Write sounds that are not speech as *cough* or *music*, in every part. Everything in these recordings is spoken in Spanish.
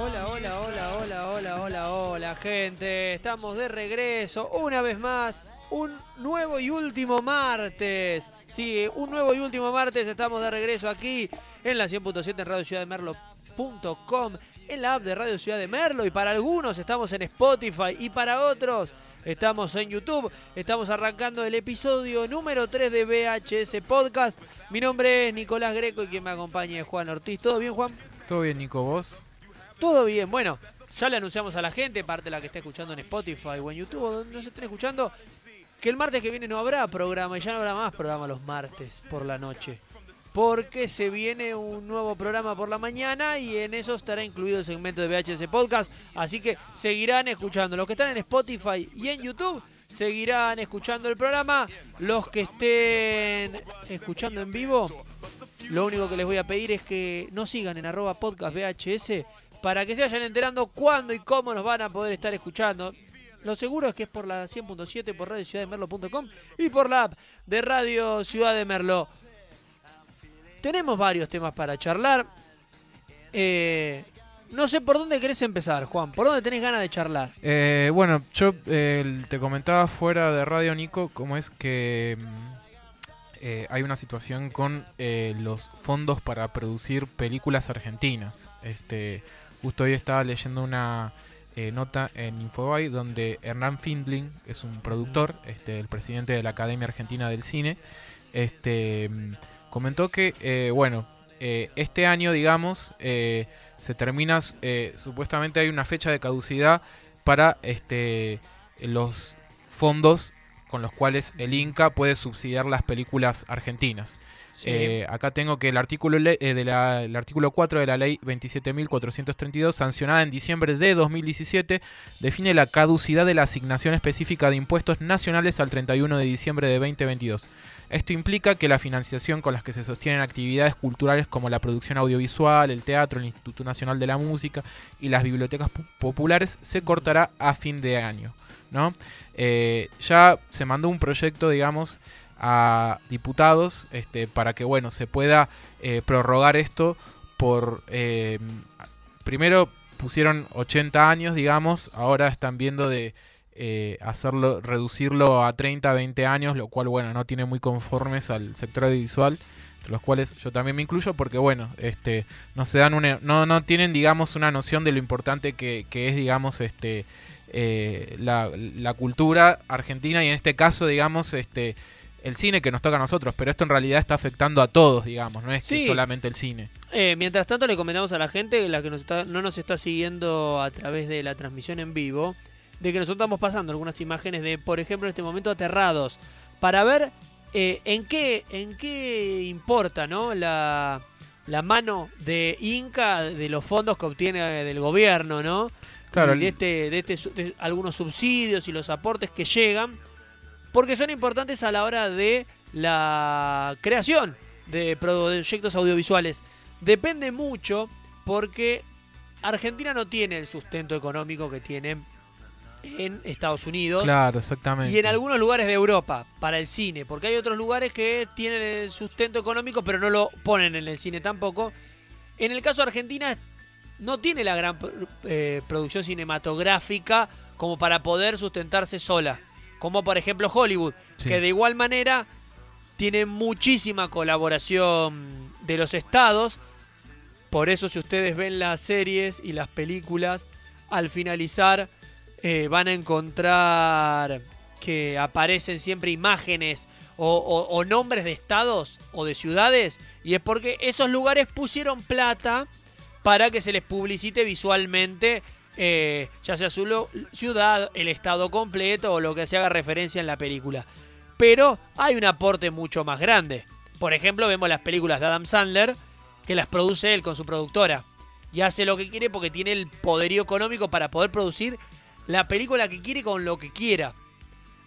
Hola, hola, hola, hola, hola, hola, hola, gente. Estamos de regreso una vez más. Un nuevo y último martes. Sí, un nuevo y último martes. Estamos de regreso aquí en la 100.7 en Radio Ciudad de Merlo.com, en la app de Radio Ciudad de Merlo. Y para algunos estamos en Spotify y para otros estamos en YouTube. Estamos arrancando el episodio número 3 de VHS Podcast. Mi nombre es Nicolás Greco y quien me acompaña es Juan Ortiz. ¿Todo bien, Juan? Todo bien, Nico, vos. Todo bien, bueno, ya le anunciamos a la gente, parte de la que está escuchando en Spotify o en YouTube, donde nos estén escuchando, que el martes que viene no habrá programa y ya no habrá más programa los martes por la noche. Porque se viene un nuevo programa por la mañana y en eso estará incluido el segmento de VHS Podcast. Así que seguirán escuchando. Los que están en Spotify y en YouTube seguirán escuchando el programa. Los que estén escuchando en vivo, lo único que les voy a pedir es que no sigan en arroba podcast VHS para que se vayan enterando cuándo y cómo nos van a poder estar escuchando. Lo seguro es que es por la 100.7, por Radio Ciudad de Merlo.com y por la app de Radio Ciudad de Merlo. Tenemos varios temas para charlar. Eh, no sé por dónde querés empezar, Juan. ¿Por dónde tenés ganas de charlar? Eh, bueno, yo eh, te comentaba fuera de Radio Nico cómo es que mm, hay una situación con los fondos para producir películas argentinas. Este, Justo hoy estaba leyendo una eh, nota en Infobay donde Hernán Findling, es un productor, este, el presidente de la Academia Argentina del Cine, este, comentó que, eh, bueno, eh, este año, digamos, se termina, supuestamente hay una fecha de caducidad para este, los fondos con los cuales el Inca puede subsidiar las películas argentinas. Eh, acá tengo que el artículo, eh, el artículo 4 de la ley 27.432, sancionada en diciembre de 2017, define la caducidad de la asignación específica de impuestos nacionales al 31 de diciembre de 2022. Esto implica que la financiación con las que se sostienen actividades culturales como la producción audiovisual, el teatro, el Instituto Nacional de la Música y las bibliotecas populares se cortará a fin de año. ¿no? Eh, ya se mandó un proyecto, digamos, a diputados este, para que bueno se pueda eh, prorrogar esto por eh, primero pusieron 80 años digamos ahora están viendo de eh, hacerlo reducirlo a 30 20 años lo cual bueno no tiene muy conformes al sector audiovisual entre los cuales yo también me incluyo porque bueno este no se dan una, no no tienen digamos una noción de lo importante que, que es digamos este la, la cultura argentina y en este caso digamos este el cine que nos toca a nosotros, pero esto en realidad está afectando a todos, digamos, no es que solamente el cine. Eh, mientras tanto le comentamos a la gente, la que nos está, no nos está siguiendo a través de la transmisión en vivo, de que nosotros estamos pasando algunas imágenes de, por ejemplo, en este momento aterrados, para ver eh, en qué en qué importa, ¿no? La, la mano de Inca de los fondos que obtiene del gobierno, ¿no? Claro, de este, de este de algunos subsidios y los aportes que llegan porque son importantes a la hora de la creación de proyectos audiovisuales. Depende mucho porque Argentina no tiene el sustento económico que tiene en Estados Unidos. Claro, exactamente. Y en algunos lugares de Europa para el cine, porque hay otros lugares que tienen el sustento económico pero no lo ponen en el cine tampoco. En el caso de Argentina no tiene la gran eh, producción cinematográfica como para poder sustentarse sola como por ejemplo Hollywood, que de igual manera tiene muchísima colaboración de los estados. Por eso si ustedes ven las series y las películas, al finalizar eh, van a encontrar que aparecen siempre imágenes o, nombres de estados o de ciudades. Y es porque esos lugares pusieron plata para que se les publicite visualmente eh, ya sea su ciudad, el estado completo o lo que se haga referencia en la película. Pero hay un aporte mucho más grande. Por ejemplo, vemos las películas de Adam Sandler, que las produce él con su productora. Y hace lo que quiere porque tiene el poderío económico para poder producir la película que quiere con lo que quiera.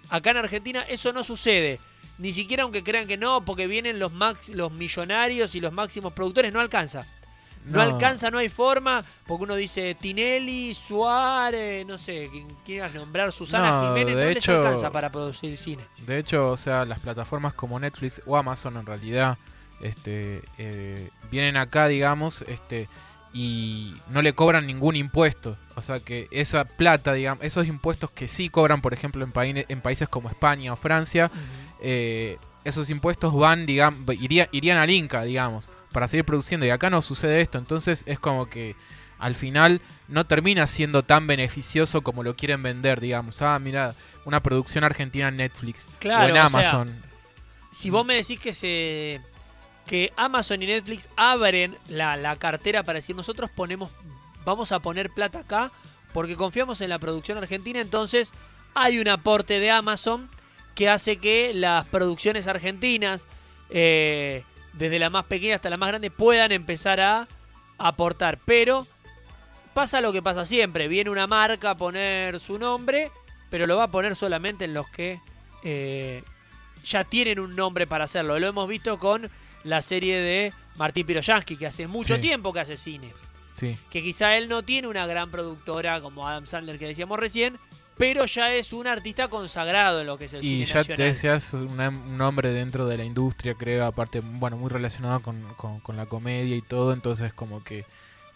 Acá en Argentina eso no sucede. Ni siquiera aunque crean que no, porque vienen los, los millonarios y los máximos productores, no alcanza. No. alcanza, no hay forma, porque uno dice Tinelli, Suárez, no sé, quien quieras nombrar, Susana Jiménez, no les alcanza para producir cine. De hecho, o sea, las plataformas como Netflix o Amazon en realidad este, eh, vienen acá, digamos, este, y no le cobran ningún impuesto. O sea que esa plata, digamos, esos impuestos que sí cobran, por ejemplo, en, en países como España o Francia, eh, esos impuestos van, digamos, irían al Inca, digamos, para seguir produciendo. Y acá no sucede esto. Entonces es como que al final no termina siendo tan beneficioso como lo quieren vender, digamos. Ah, mira, una producción argentina en Netflix claro, o en Amazon. si vos me decís que se que Amazon y Netflix abren la, la, cartera para decir nosotros ponemos vamos a poner plata acá porque confiamos en la producción argentina, entonces hay un aporte de Amazon que hace que las producciones argentinas, eh, desde la más pequeña hasta la más grande, puedan empezar a aportar. Pero pasa lo que pasa siempre, viene una marca a poner su nombre, pero lo va a poner solamente en los que eh, ya tienen un nombre para hacerlo. Lo hemos visto con la serie de Martín Piroyansky, que hace mucho tiempo que hace cine. Sí. Que quizá él no tiene una gran productora como Adam Sandler que decíamos recién, pero ya es un artista consagrado en lo que es el cine Y ya te decías un nombre dentro de la industria, creo, aparte, bueno, muy relacionado con, con, la comedia y todo, entonces como que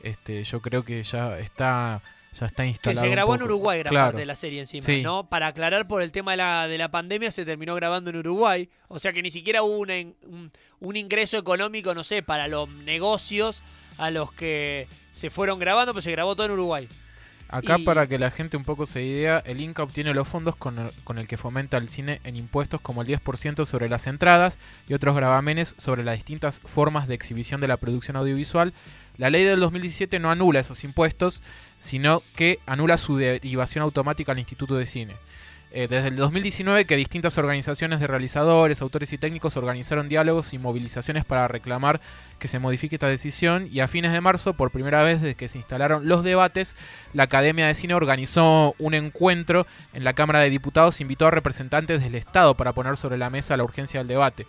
este yo creo que ya está ya está instalado. Que se grabó en Uruguay gran parte de la serie encima, ¿no? Para aclarar por el tema de la, de la pandemia se terminó grabando en Uruguay, o sea que ni siquiera hubo un, un ingreso económico, no sé, para los negocios a los que se fueron grabando, pero se grabó todo en Uruguay. Acá para que la gente un poco se idea, el Inca obtiene los fondos con el, que fomenta el cine en impuestos como el 10% sobre las entradas y otros gravamenes sobre las distintas formas de exhibición de la producción audiovisual. La ley del 2017 no anula esos impuestos, sino que anula su derivación automática al Instituto de Cine. Eh, desde el 2019 que distintas organizaciones de realizadores, autores y técnicos organizaron diálogos y movilizaciones para reclamar que se modifique esta decisión y a fines de marzo, por primera vez desde que se instalaron los debates, la Academia de Cine organizó un encuentro en la Cámara de Diputados, invitó a representantes del Estado para poner sobre la mesa la urgencia del debate.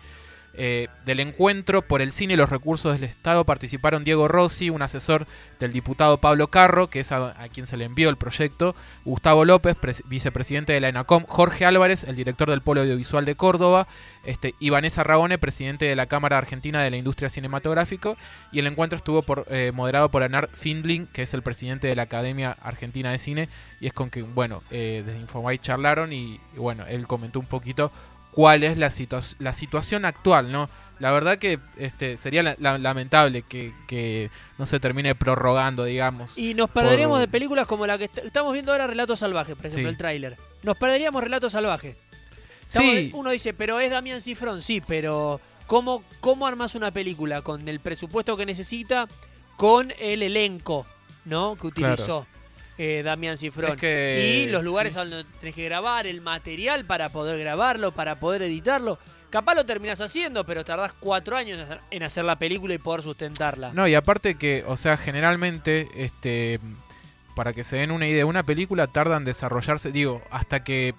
Eh, del encuentro por el cine y los recursos del Estado. Participaron Diego Rossi, un asesor del diputado Pablo Carro, que es a, quien se le envió el proyecto, Gustavo López, vicepresidente de la ENACOM, Jorge Álvarez, el director del Polo Audiovisual de Córdoba, este, y Vanessa presidente de la Cámara Argentina de la Industria Cinematográfica, y el encuentro estuvo eh, moderado por Anar Findling, que es el presidente de la Academia Argentina de Cine, y es con que, bueno, eh, desde Infomay charlaron y bueno, él comentó un poquito cuál es la, la situación actual, ¿no? La verdad que este sería lamentable que, no se termine prorrogando, digamos. Y nos perderíamos de películas como la que estamos viendo ahora, Relatos Salvajes, por ejemplo, el tráiler. Nos perderíamos Relatos Salvajes. sí. Uno dice, pero es Damián Cifrón, sí, pero ¿cómo, ¿cómo armas una película con el presupuesto que necesita, con el elenco, ¿no? Que utilizó eh, Damián Cifrón. y los lugares donde tenés que grabar, el material para poder grabarlo, para poder editarlo. Capaz lo terminas haciendo, pero tardás cuatro años en hacer la película y poder sustentarla. No, y aparte que, o sea, generalmente, este, para que se den una idea, una película tarda en desarrollarse, digo, hasta que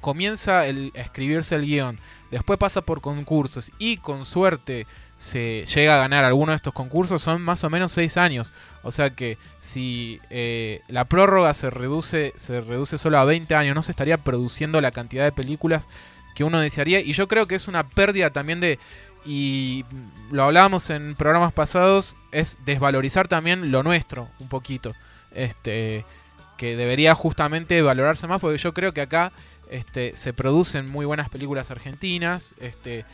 comienza el, a escribirse el guion, después pasa por concursos y con suerte se llega a ganar alguno de estos concursos, son más o menos seis años. O sea que si eh, la prórroga se reduce, se reduce solo a 20 años, no se estaría produciendo la cantidad de películas que uno desearía. Y yo creo que es una pérdida también de, y lo hablábamos en programas pasados, es desvalorizar también lo nuestro un poquito. Este, que debería justamente valorarse más, porque yo creo que acá este, se producen muy buenas películas argentinas. Este,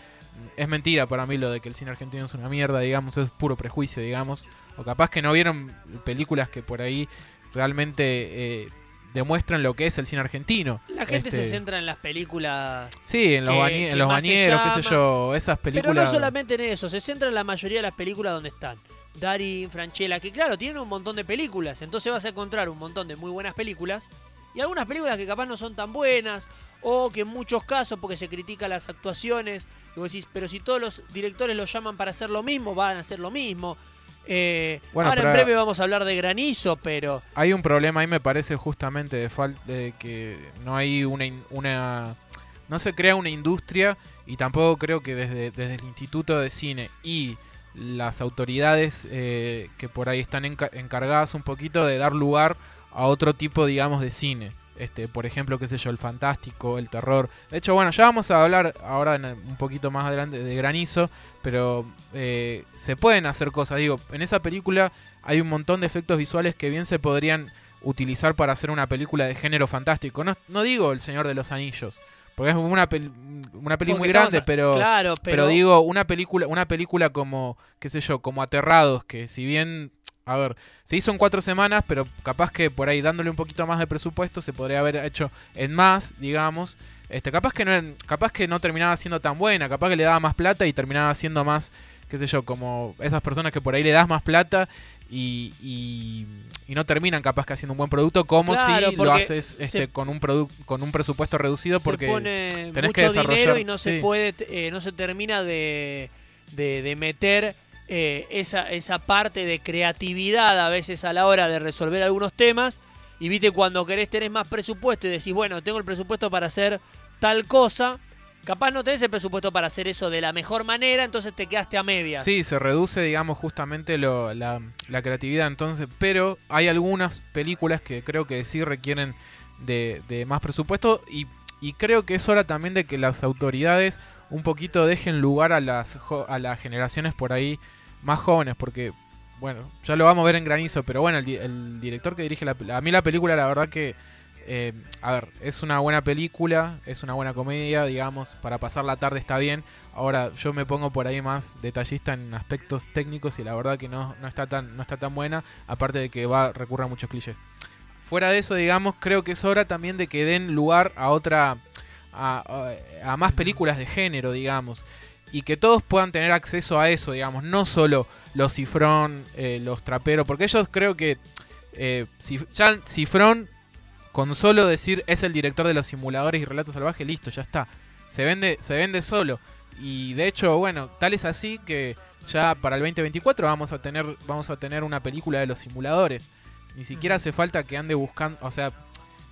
es mentira para mí lo de que el cine argentino es una mierda, digamos, es puro prejuicio, digamos. O capaz que no vieron películas que por ahí realmente eh, demuestran lo que es el cine argentino. La gente se este, centra en las películas. Sí, en los, en los bañeros, qué sé yo, esas películas. Pero no solamente en eso, se centra en la mayoría de las películas donde están. Darín, Franchella, que claro, tienen un montón de películas, entonces vas a encontrar un montón de muy buenas películas y algunas películas que capaz no son tan buenas o que en muchos casos porque se critica las actuaciones pero si todos los directores lo llaman para hacer lo mismo, van a hacer lo mismo. Eh, ahora en breve vamos a hablar de granizo, pero... Hay un problema ahí, me parece, justamente de falta de que no hay una, una... No se crea una industria y tampoco creo que desde, desde el Instituto de Cine y las autoridades eh, que por ahí están encargadas un poquito de dar lugar a otro tipo, digamos, de cine. Este, por ejemplo, qué sé yo, el fantástico, el terror. De hecho, bueno, ya vamos a hablar ahora en un poquito más adelante de granizo, pero eh, se pueden hacer cosas. Digo, en esa película hay un montón de efectos visuales que bien se podrían utilizar para hacer una película de género fantástico. No, no digo El Señor de los Anillos, porque es una, una película muy grande, pero, claro, pero... digo, una película, una película como, qué sé yo, como Aterrados, que si bien a ver, se hizo en cuatro semanas, pero capaz que por ahí dándole un poquito más de presupuesto se podría haber hecho en más, digamos. Este, capaz que no, capaz que no terminaba siendo tan buena, capaz que le daba más plata y terminaba siendo más, qué sé yo, como esas personas que por ahí le das más plata y, y, no terminan capaz que haciendo un buen producto, como si lo haces este, con un con un presupuesto reducido porque tenés que desarrollar y no se puede, eh, no se termina de, de, de meter eh, esa, esa parte de creatividad a veces a la hora de resolver algunos temas. Y viste, cuando querés tener más presupuesto y decís, bueno, tengo el presupuesto para hacer tal cosa, capaz no tenés el presupuesto para hacer eso de la mejor manera, entonces te quedaste a media. Sí, se reduce, digamos, justamente lo, la, creatividad. Entonces, pero hay algunas películas que creo que sí requieren de, más presupuesto y, y creo que es hora también de que las autoridades un poquito dejen lugar a las, a las generaciones por ahí más jóvenes, porque, bueno, ya lo vamos a ver en granizo, pero bueno, el, director que dirige la a mí la película, la verdad que, eh, a ver, es una buena película, es una buena comedia, digamos, para pasar la tarde está bien. Ahora yo me pongo por ahí más detallista en aspectos técnicos y la verdad que no, no, está, tan, no está tan buena, aparte de que va recurre a muchos clichés. Fuera de eso, digamos, creo que es hora también de que den lugar a otra... A, más películas de género, digamos y que todos puedan tener acceso a eso, digamos, no solo los cifrón, eh, los traperos, porque ellos creo que eh, ya cifrón, con solo decir es el director de los simuladores y relatos salvajes, listo, ya está. Se vende, se vende solo. Y de hecho, bueno, tal es así que ya para el 2024 vamos a tener, vamos a tener una película de los simuladores. Ni siquiera hace falta que ande buscando, o sea,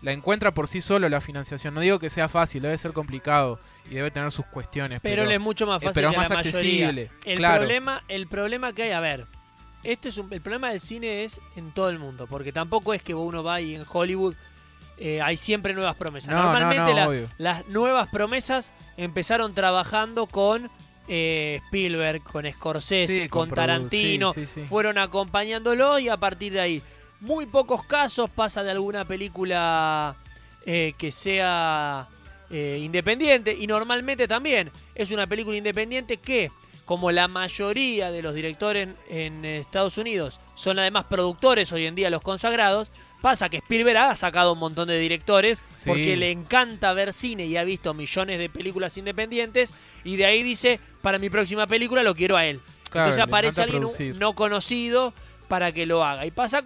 la encuentra por sí solo la financiación. No digo que sea fácil, debe ser complicado y debe tener sus cuestiones. Pero, es mucho más eh, fácil. pero es más accesible. El, problema, el problema que hay, a ver, este es el problema del cine es en todo el mundo, porque tampoco es que uno va y en Hollywood eh, hay siempre nuevas promesas. Normalmente las nuevas promesas empezaron trabajando con eh, Spielberg, con Scorsese, con, Tarantino, fueron acompañándolo y a partir de ahí muy pocos casos pasa de alguna película eh, que sea eh, independiente y normalmente también es una película independiente que, como la mayoría de los directores en, Estados Unidos son además productores hoy en día los consagrados, pasa que Spielberg ha sacado un montón de directores porque le encanta ver cine y ha visto millones de películas independientes y de ahí dice, para mi próxima película lo quiero a él. Entonces aparece alguien no conocido para que lo haga. Y pasa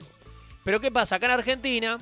pero ¿qué pasa? Acá en Argentina,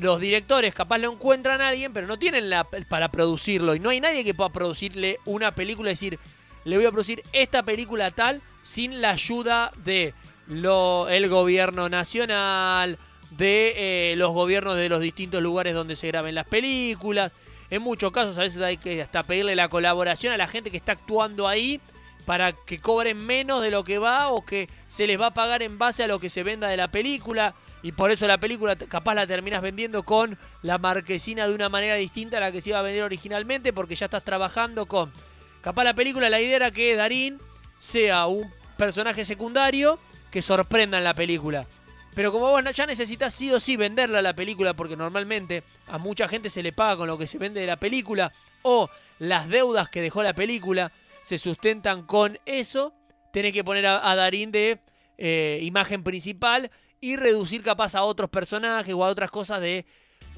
los directores capaz lo encuentran a alguien, pero no tienen la para producirlo. Y no hay nadie que pueda producirle una película y decir, le voy a producir esta película tal sin la ayuda de lo, el gobierno nacional, de eh, los gobiernos de los distintos lugares donde se graben las películas. En muchos casos a veces hay que hasta pedirle la colaboración a la gente que está actuando ahí para que cobren menos de lo que va o que se les va a pagar en base a lo que se venda de la película y por eso la película capaz la terminas vendiendo con la marquesina de una manera distinta a la que se iba a vender originalmente porque ya estás trabajando con... Capaz la película, la idea era que Darín sea un personaje secundario que sorprenda en la película. Pero como vos ya necesitas sí o sí venderla la película porque normalmente a mucha gente se le paga con lo que se vende de la película o las deudas que dejó la película se sustentan con eso, tenés que poner a, Darín de eh, imagen principal y reducir capaz a otros personajes o a otras cosas de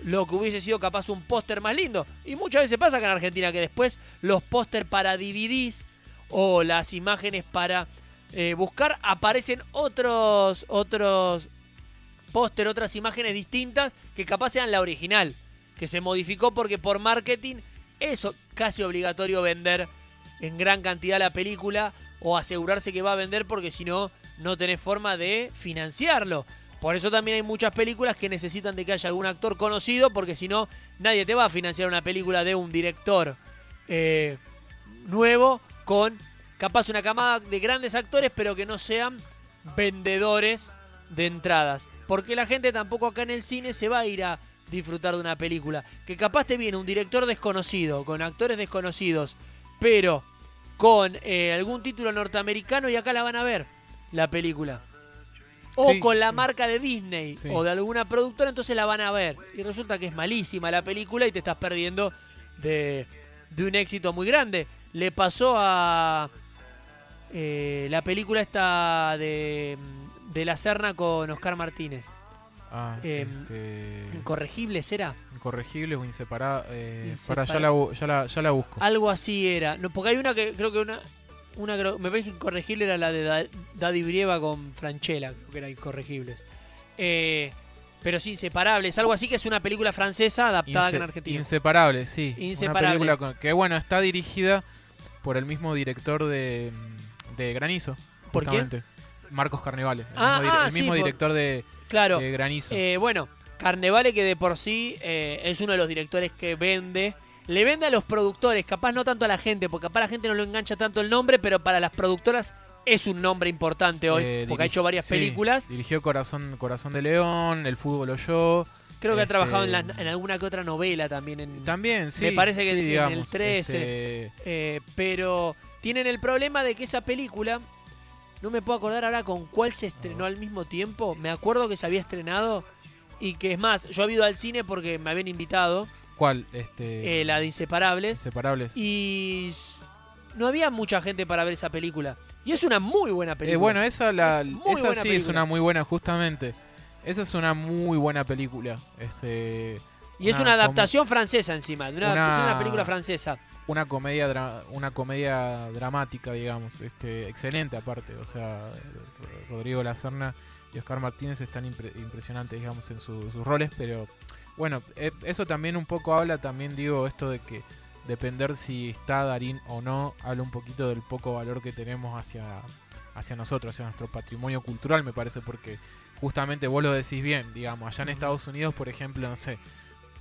lo que hubiese sido capaz un póster más lindo. Y muchas veces pasa acá en Argentina que después los póster para DVDs o las imágenes para eh, buscar aparecen otros otros póster, otras imágenes distintas que capaz sean la original, que se modificó porque por marketing es casi obligatorio vender en gran cantidad la película o asegurarse que va a vender porque si no no tenés forma de financiarlo. Por eso también hay muchas películas que necesitan de que haya algún actor conocido, porque si no, nadie te va a financiar una película de un director eh, nuevo con capaz una camada de grandes actores, pero que no sean vendedores de entradas. Porque la gente tampoco acá en el cine se va a ir a disfrutar de una película. Que capaz te viene un director desconocido, con actores desconocidos, pero con eh, algún título norteamericano y acá la van a ver, la película. O Sí, con la sí. marca de Disney Sí. o de alguna productora, entonces la van a ver. Y resulta que es malísima la película y te estás perdiendo de, de un éxito muy grande. Le pasó a eh, la película esta de, de La Serna con Oscar Martínez. Ah, Em, este, Incorregibles era. incorregibles o inseparables. Eh, para, ya la, ya, la, ya la busco. Algo así era. No, porque hay una que creo que una. Una me parece que incorregible era la de Da- Daddy Brieva con Franchella, creo que era incorregibles. Eh, pero sí, inseparables. Algo así que es una película francesa adaptada en Argentina. Inseparables, sí. Inseparables. Una película con- que, bueno, está dirigida por el mismo director de, de Granizo. ¿Por justamente. Marcos Carnevale. El Ah, mismo, ah, el sí, mismo por- director de, claro. de Granizo. Eh, bueno, Carnevale que de por sí eh, es uno de los directores que vende. Le vende a los productores, capaz no tanto a la gente, porque capaz la gente no lo engancha tanto el nombre, pero para las productoras es un nombre importante hoy, Eh, porque ha hecho varias sí, películas. Dirigió Corazón, Corazón de León, El Fútbol o Yo. Creo que ha este, trabajado en, las- en alguna que otra novela también. En, También, sí. Me parece que sí, en el digamos, 13. este, Eh, pero tienen el problema de que esa película, no me puedo acordar ahora con cuál se estrenó al mismo tiempo. Me acuerdo que se había estrenado y que es más, yo había ido al cine porque me habían invitado, ¿Cuál? Este, eh, la de Inseparables, Inseparables. y no había mucha gente para ver esa película. Y es una muy buena película. Eh, bueno, esa, la, Es esa sí es película. una muy buena, justamente. Esa es una muy buena película. Este, y es una adaptación francesa encima, de una, una- adaptación de una película francesa. una comedia dra- una comedia dramática, digamos. Este, excelente aparte. O sea, Rodrigo Lacerna y Oscar Martínez están impre- impresionantes, digamos, en su- sus roles. Pero bueno, eh, eso también un poco habla, también digo, esto de que depender si está Darín o no, habla un poquito del poco valor que tenemos hacia, hacia nosotros, hacia nuestro patrimonio cultural, me parece, porque justamente vos lo decís bien, digamos, allá en. Estados Unidos, por ejemplo, no sé,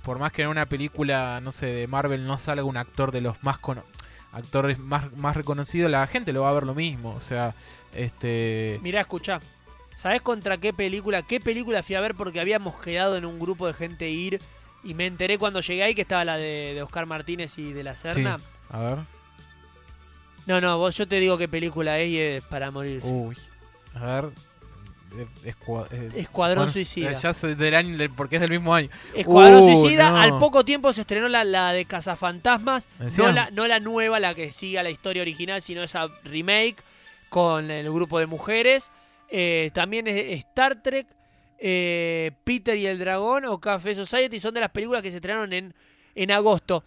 por más que en una película, no sé, de Marvel no salga un actor de los más cono- actores más, más reconocidos, la gente lo va a ver lo mismo, o sea, este... Mirá, escuchá. ¿Sabés contra qué película? ¿Qué película fui a ver? Porque habíamos quedado en un grupo de gente ir y me enteré cuando llegué ahí que estaba la de, de Oscar Martínez y de la Serna. A ver. No, no, vos yo te digo qué película es y es para morirse. Uy. A ver. escua- eh, Escuadrón bueno, Suicida. Ya sé del año, del- porque es del mismo año. Escuadrón Uh, Suicida, no. al poco tiempo se estrenó la, la de Cazafantasmas, no la, no la nueva, la que siga la historia original, sino esa remake con el grupo de mujeres. Eh, también es Star Trek, eh, Peter y el Dragón o Café Society son de las películas que se estrenaron en, en agosto.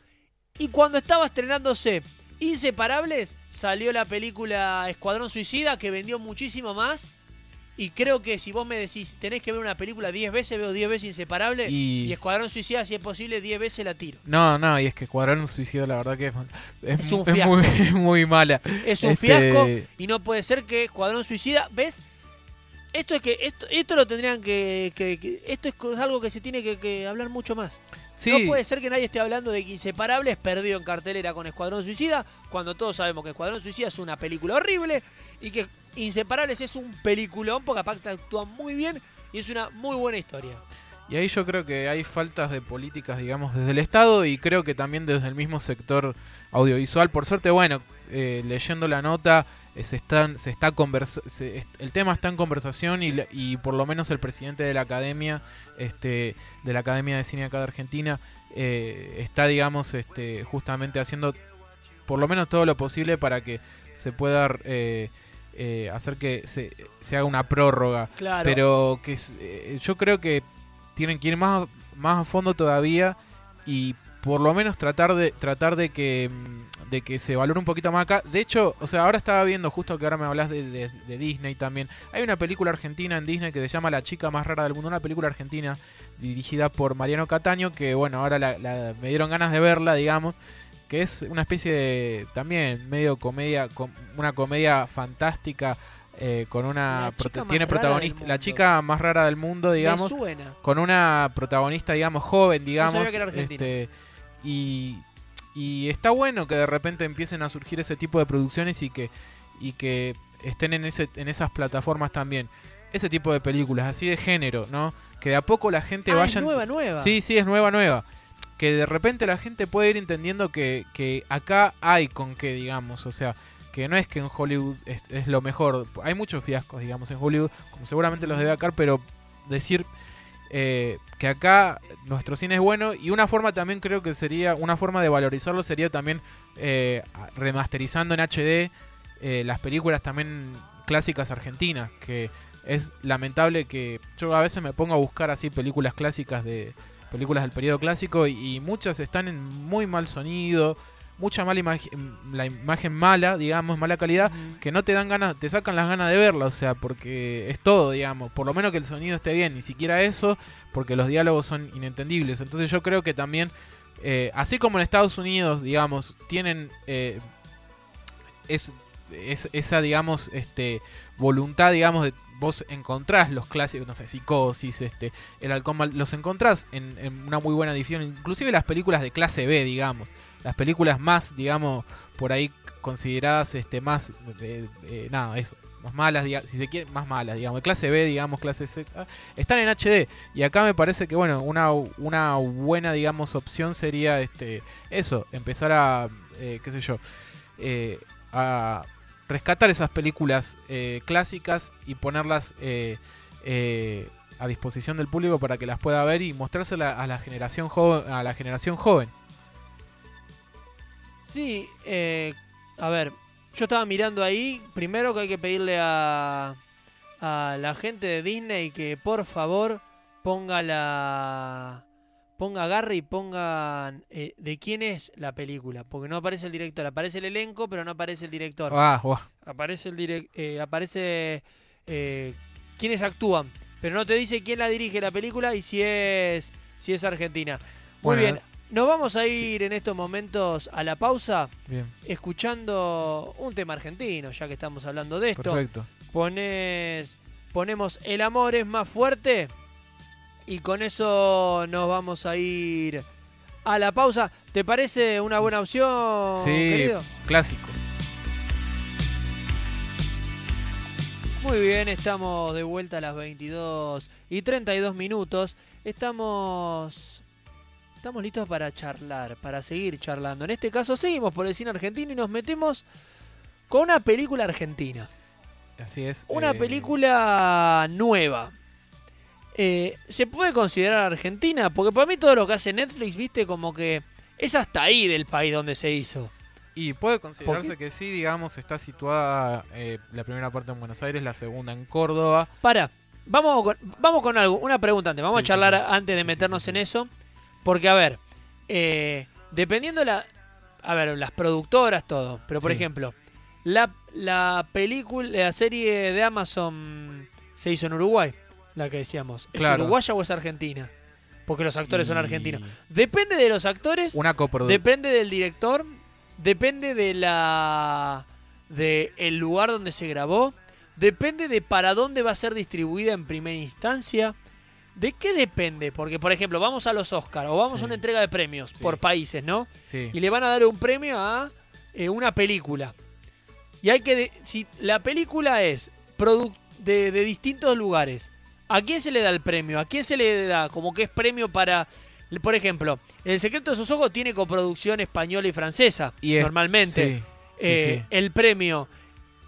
Y cuando estaba estrenándose Inseparables, salió la película Escuadrón Suicida que vendió muchísimo más. Y creo que si vos me decís, tenés que ver una película 10 veces, veo 10 veces Inseparable. Y- Y Escuadrón Suicida, si es posible, 10 veces la tiro. No, no, y es que Escuadrón Suicida la verdad que es, es, Es un mu- es muy, *laughs* muy mala. Es un Este- fiasco y no puede ser que Escuadrón Suicida, ¿ves? Esto es que esto, esto lo tendrían que, que- que- esto es algo que se tiene que, que hablar mucho más. Sí, No puede ser que nadie esté hablando de que Inseparables perdió en cartelera con Escuadrón Suicida, cuando todos sabemos que Escuadrón Suicida es una película horrible y que Inseparables es un peliculón porque aparte actúa muy bien y es una muy buena historia. y ahí yo creo que hay faltas de políticas, digamos, desde el Estado y creo que también desde el mismo sector audiovisual. Por suerte, bueno, eh, leyendo la nota, se, están, se está conversa se- el tema está en conversación y, y por lo menos el presidente de la academia, este, de la Academia de Cine acá de Argentina, eh, está, digamos, este, justamente haciendo por lo menos todo lo posible para que se pueda eh, eh, hacer que se, se haga una prórroga. Claro. Pero que eh, yo creo que tienen que ir más, más a fondo todavía y por lo menos tratar de tratar de que mm, de que se valore un poquito más acá. De hecho, o sea, ahora estaba viendo justo que ahora me hablas de, de- de Disney también. Hay una película argentina en Disney que se llama La chica más rara del mundo, una película argentina dirigida por Mariano Cataño que bueno, ahora la- la- me dieron ganas de verla, digamos, que es una especie de también medio comedia, com- una comedia fantástica eh, con una tiene protagonista la chica más rara del mundo, digamos, suena. con una protagonista, digamos, joven, digamos. este, y, y está bueno que de repente empiecen a surgir ese tipo de producciones y que, y que estén en, ese, en esas plataformas también. ese tipo de películas, así de género, ¿no? Que de a poco la gente Ah, vaya... es nueva, nueva. Sí, sí, es nueva, nueva. Que de repente la gente puede ir entendiendo que, que acá hay con qué, digamos. O sea, que no es que en Hollywood es, es lo mejor. Hay muchos fiascos, digamos, en Hollywood, como seguramente los debe acá, pero decir eh, que acá nuestro cine es bueno y una forma también creo que sería, una forma de valorizarlo sería también eh, remasterizando en HD eh, las películas también clásicas argentinas, que es lamentable que yo a veces me pongo a buscar así películas clásicas de películas del periodo clásico y, y muchas están en muy mal sonido, mucha mala imagen, la imagen mala, digamos, mala calidad, que no te dan ganas, te sacan las ganas de verla, o sea, porque es todo, digamos, por lo menos que el sonido esté bien, ni siquiera eso, porque los diálogos son inentendibles. Entonces yo creo que también, eh, así como en Estados Unidos, digamos, tienen eh, es, es- esa, digamos, este voluntad, digamos, de vos encontrás los clásicos, no sé, psicosis, este, el halcón mal- los encontrás en, en una muy buena edición, inclusive las películas de clase B, digamos, las películas más, digamos, por ahí consideradas este más eh, eh, nada, eso, más malas, si se quiere, más malas, digamos, clase B, digamos, clase C, ah, están en HD y acá me parece que bueno, una, una buena, digamos, opción sería este eso, empezar a eh, qué sé yo, eh, a rescatar esas películas eh, clásicas y ponerlas eh, eh, a disposición del público para que las pueda ver y mostrárselas a la generación joven, a la generación joven. Sí, eh, a ver, yo estaba mirando ahí, primero que hay que pedirle a, a la gente de Disney que por favor ponga la... Ponga agarre y pongan eh, de quién es la película, porque no aparece el director, aparece el elenco, pero no aparece el director. Ah, buah. Aparece el direc- eh, aparece eh, quiénes actúan, pero no te dice quién la dirige la película y si es si es argentina. Muy Bueno, bien, nos vamos a ir en estos momentos a la pausa bien, escuchando un tema argentino, ya que estamos hablando de esto. perfecto. Pones, ponemos El amor es más fuerte y con eso nos vamos a ir a la pausa. ¿Te parece una buena opción, Sí, querido? clásico. Muy bien, estamos de vuelta a las 22 y 32 minutos. Estamos estamos listos para charlar, para seguir charlando. En este caso seguimos por el cine argentino y nos metemos con una película argentina. Así es. Una eh, película nueva. Eh, ¿Se puede considerar argentina? Porque para mí todo lo que hace Netflix, viste, como que es hasta ahí del país donde se hizo. Y puede considerarse ¿Por que sí, digamos, está situada eh, la primera parte en Buenos Aires, la segunda en Córdoba. Para, vamos con, vamos con algo, una pregunta antes. Vamos Sí, a charlar sí. antes de meternos en eso. Porque, a ver, eh, dependiendo la. A ver, las productoras, todo. Pero, por Sí. ejemplo, la, la película, la serie de Amazon se hizo en Uruguay, la que decíamos. ¿Es Claro. uruguaya o es argentina? Porque los actores son argentinos. Depende de los actores, Una coproducción. depende del director, depende de la. de el lugar donde se grabó, depende de para dónde va a ser distribuida en primera instancia. ¿De qué depende? Porque, por ejemplo, vamos a los Oscars o vamos Sí. a una entrega de premios Sí. por países, ¿no? Sí. Y le van a dar un premio a eh, una película. Y hay que. de- si la película es de, de distintos lugares, ¿a quién se le da el premio? ¿A quién se le da como que es premio para. Por ejemplo, El secreto de sus ojos tiene coproducción española y francesa, Y es- normalmente. Sí, Eh, sí. ¿El premio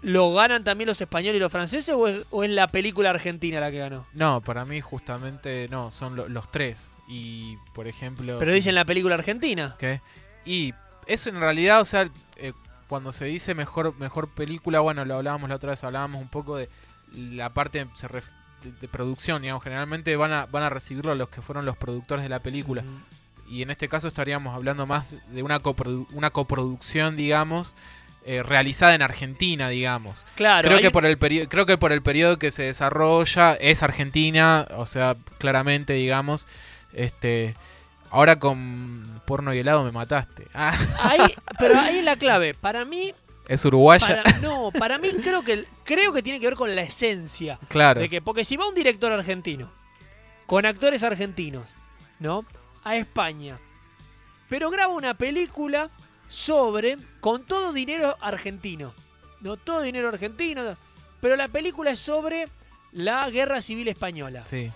lo ganan también los españoles y los franceses o es, o es la película argentina la que ganó? No, para mí justamente no, son lo- los tres. Y, por ejemplo... Pero sí. dicen la película argentina. ¿Qué? Y eso en realidad, o sea, eh, cuando se dice mejor, mejor película, bueno, lo hablábamos la otra vez, hablábamos un poco de la parte se ref- de, de producción, digamos, generalmente van a, van a recibirlo los que fueron los productores de la película. Ujú. Y en este caso estaríamos hablando más de una, coprodu- una coproducción, digamos, eh, realizada en Argentina, digamos. Claro, creo hay que por el periodo creo que por el periodo que se desarrolla es Argentina o sea claramente digamos este ahora con porno y helado me mataste *laughs* ah, ahí- pero ahí es la clave. Para mí, es uruguaya para- no, para mí creo que creo que tiene que ver con la esencia claro de que porque si va un director argentino con actores argentinos, ¿no? A España, pero graba una película sobre con todo dinero argentino, no todo dinero argentino, pero la película es sobre La Guerra Civil Española. Sí.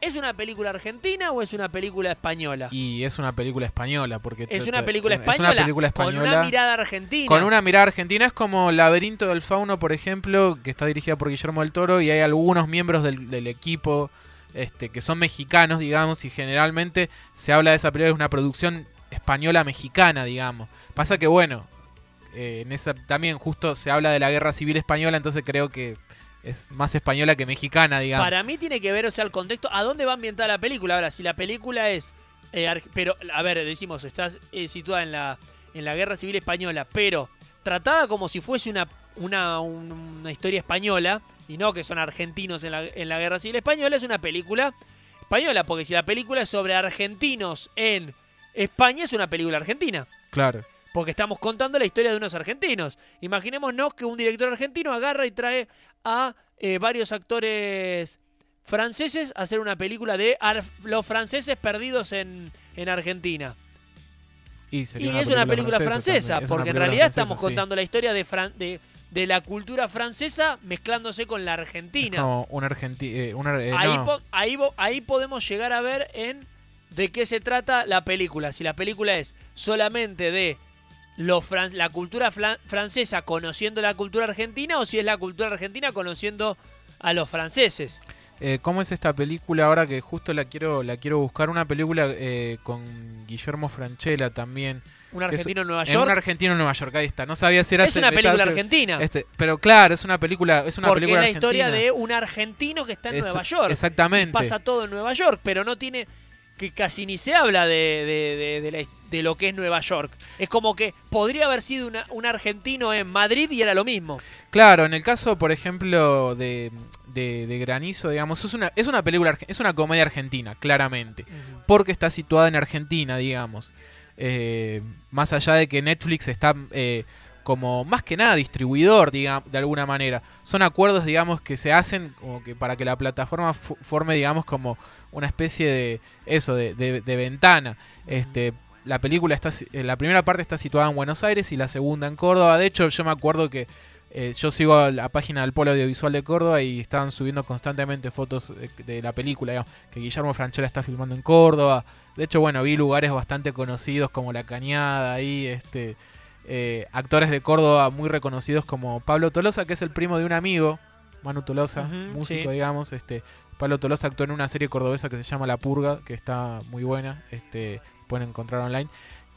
¿Es una película argentina o es una película española? Y es una película española, porque... Es una película es española. una película española Con una mirada argentina. con una mirada argentina. Es como Laberinto del Fauno, por ejemplo, que está dirigida por Guillermo del Toro, y hay algunos miembros del, del equipo este, que son mexicanos, digamos, y generalmente se habla de esa película, es una producción española-mexicana, digamos. Pasa que, bueno, eh, en esa también justo se habla de la guerra civil española, entonces creo que es más española que mexicana, digamos. Para mí tiene que ver, o sea, el contexto, a dónde va ambientada la película. Ahora, si la película es. eh, pero, a ver, decimos, estás eh, situada en la, en la Guerra Civil Española, pero tratada como si fuese una, una, un- una historia española, y no que son argentinos en la, en la Guerra Civil Española, es una película española, porque si la película es sobre argentinos en España, es una película argentina. Claro. Porque estamos contando la historia de unos argentinos. Imaginémonos que un director argentino agarra y trae a eh, varios actores franceses a hacer una película de los franceses perdidos en, en Argentina. Y, es una película francesa, porque en realidad francesa, estamos sí. contando la historia de, Fran- de, de la cultura francesa mezclándose con la Es Argentina. como un argentino. ahí, po- ahí, ahí podemos llegar a ver en de qué se trata la película. Si la película es solamente de lo fran- la cultura francesa conociendo la cultura argentina o si es la cultura argentina conociendo a los franceses. Eh, ¿Cómo es esta película ahora que justo la quiero la quiero buscar? Una película eh, con Guillermo Franchella también. Un es- argentino en Nueva Es un York. argentino en Nueva York, ahí está. No sabía si era... Es una película argentina. Este, pero claro, es una película es una porque película es la historia de un argentino que está en Es- Nueva York. Exactamente. Pasa todo en Nueva York, pero no tiene. Que casi ni se habla de, de- la- de lo que es Nueva York. Es como que podría haber sido una- un argentino en Madrid y era lo mismo. Claro, en el caso, por ejemplo, de, Granizo, digamos, es una, es una película, es una comedia argentina, claramente. Porque está situada en Argentina, digamos. Eh, más allá de que Netflix está eh, como más que nada distribuidor, digamos, de alguna manera. Son acuerdos, digamos, que se hacen como que para que la plataforma forme, digamos, como una especie de eso, de, de- de ventana. Este, la película está, eh, la primera parte está situada en Buenos Aires y la segunda en Córdoba. De hecho, yo me acuerdo que eh, yo sigo a la página del Polo Audiovisual de Córdoba y estaban subiendo constantemente fotos eh, de la película, digamos, que Guillermo Franchella está filmando en Córdoba. De hecho, bueno, vi lugares bastante conocidos como La Cañada, ahí, este, eh, actores de Córdoba muy reconocidos como Pablo Tolosa, que es el primo de un amigo, Manu Tolosa, músico, sí. digamos, este, Pablo Tolosa actuó en una serie cordobesa que se llama La Purga, que está muy buena, este, pueden encontrar online.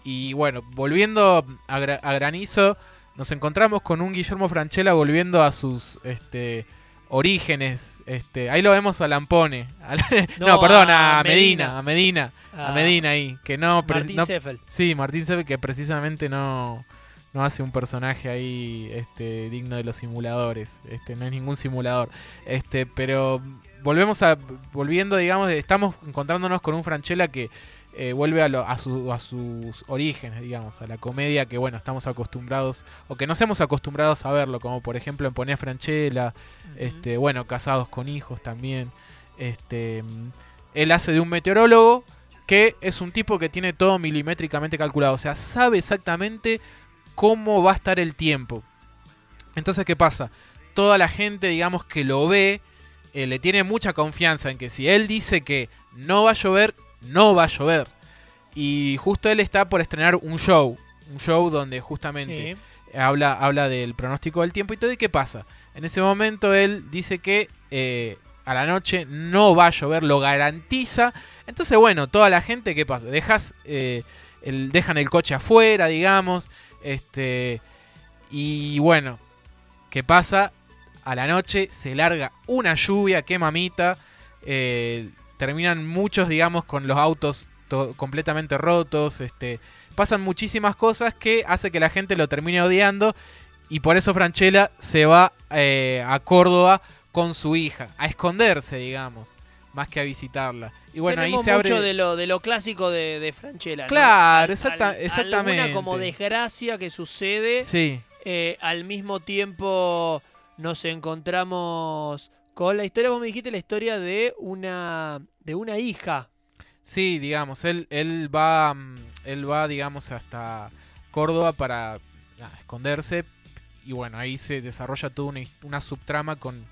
Y bueno, volviendo a, Gra- a Granizo, nos encontramos con un Guillermo Franchella volviendo a sus este, orígenes. Este, ahí lo vemos a Lampone. *laughs* No, No, perdón, a a Medina, Medina. a Medina, a Ah, Medina ahí, que no, Martín no- Seffel. Sí, Martín Seve que precisamente no, no hace un personaje ahí este, digno de los simuladores. Este, no es ningún simulador. Este, pero volvemos a. Volviendo, digamos, estamos encontrándonos con un Franchella que eh, vuelve a, lo- a, su- a sus orígenes, digamos, a la comedia que, bueno, estamos acostumbrados, o que nos hemos acostumbrados a verlo, como por ejemplo en Ponía Franchella, este, bueno, casados con hijos también. Este, él hace de un meteorólogo que es un tipo que tiene todo milimétricamente calculado, o sea, sabe exactamente cómo va a estar el tiempo. Entonces, ¿qué pasa? Toda la gente, digamos, que lo ve, eh, le tiene mucha confianza en que si él dice que no va a llover, no va a llover. Y justo él está por estrenar un show, un show donde justamente Sí. habla, habla del pronóstico del tiempo y todo. ¿Y qué pasa? En ese momento él dice que eh, a la noche no va a llover, lo garantiza. Entonces, bueno, toda la gente, ¿qué pasa? Dejas, eh, el, dejan el coche afuera, digamos. Este, y bueno, ¿qué pasa? A la noche se larga una lluvia, qué mamita. eh, terminan muchos, digamos, con los autos to- completamente rotos. Este, pasan muchísimas cosas que hace que la gente lo termine odiando. Y por eso Franchella se va eh, a Córdoba con su hija, a esconderse, digamos, más que a visitarla. Y bueno, Tenemos ahí se abre. mucho de lo, de lo clásico de, de Franchella. ¿no? Claro, Al- exacta- al- exactamente. Alguna como desgracia que sucede. Sí, eh, al mismo tiempo nos encontramos con la historia, vos me dijiste la historia de una de una hija. sí, digamos, él, él va, mm, él va, digamos, hasta Córdoba para esconderse. Y bueno, ahí se desarrolla toda una subtrama con,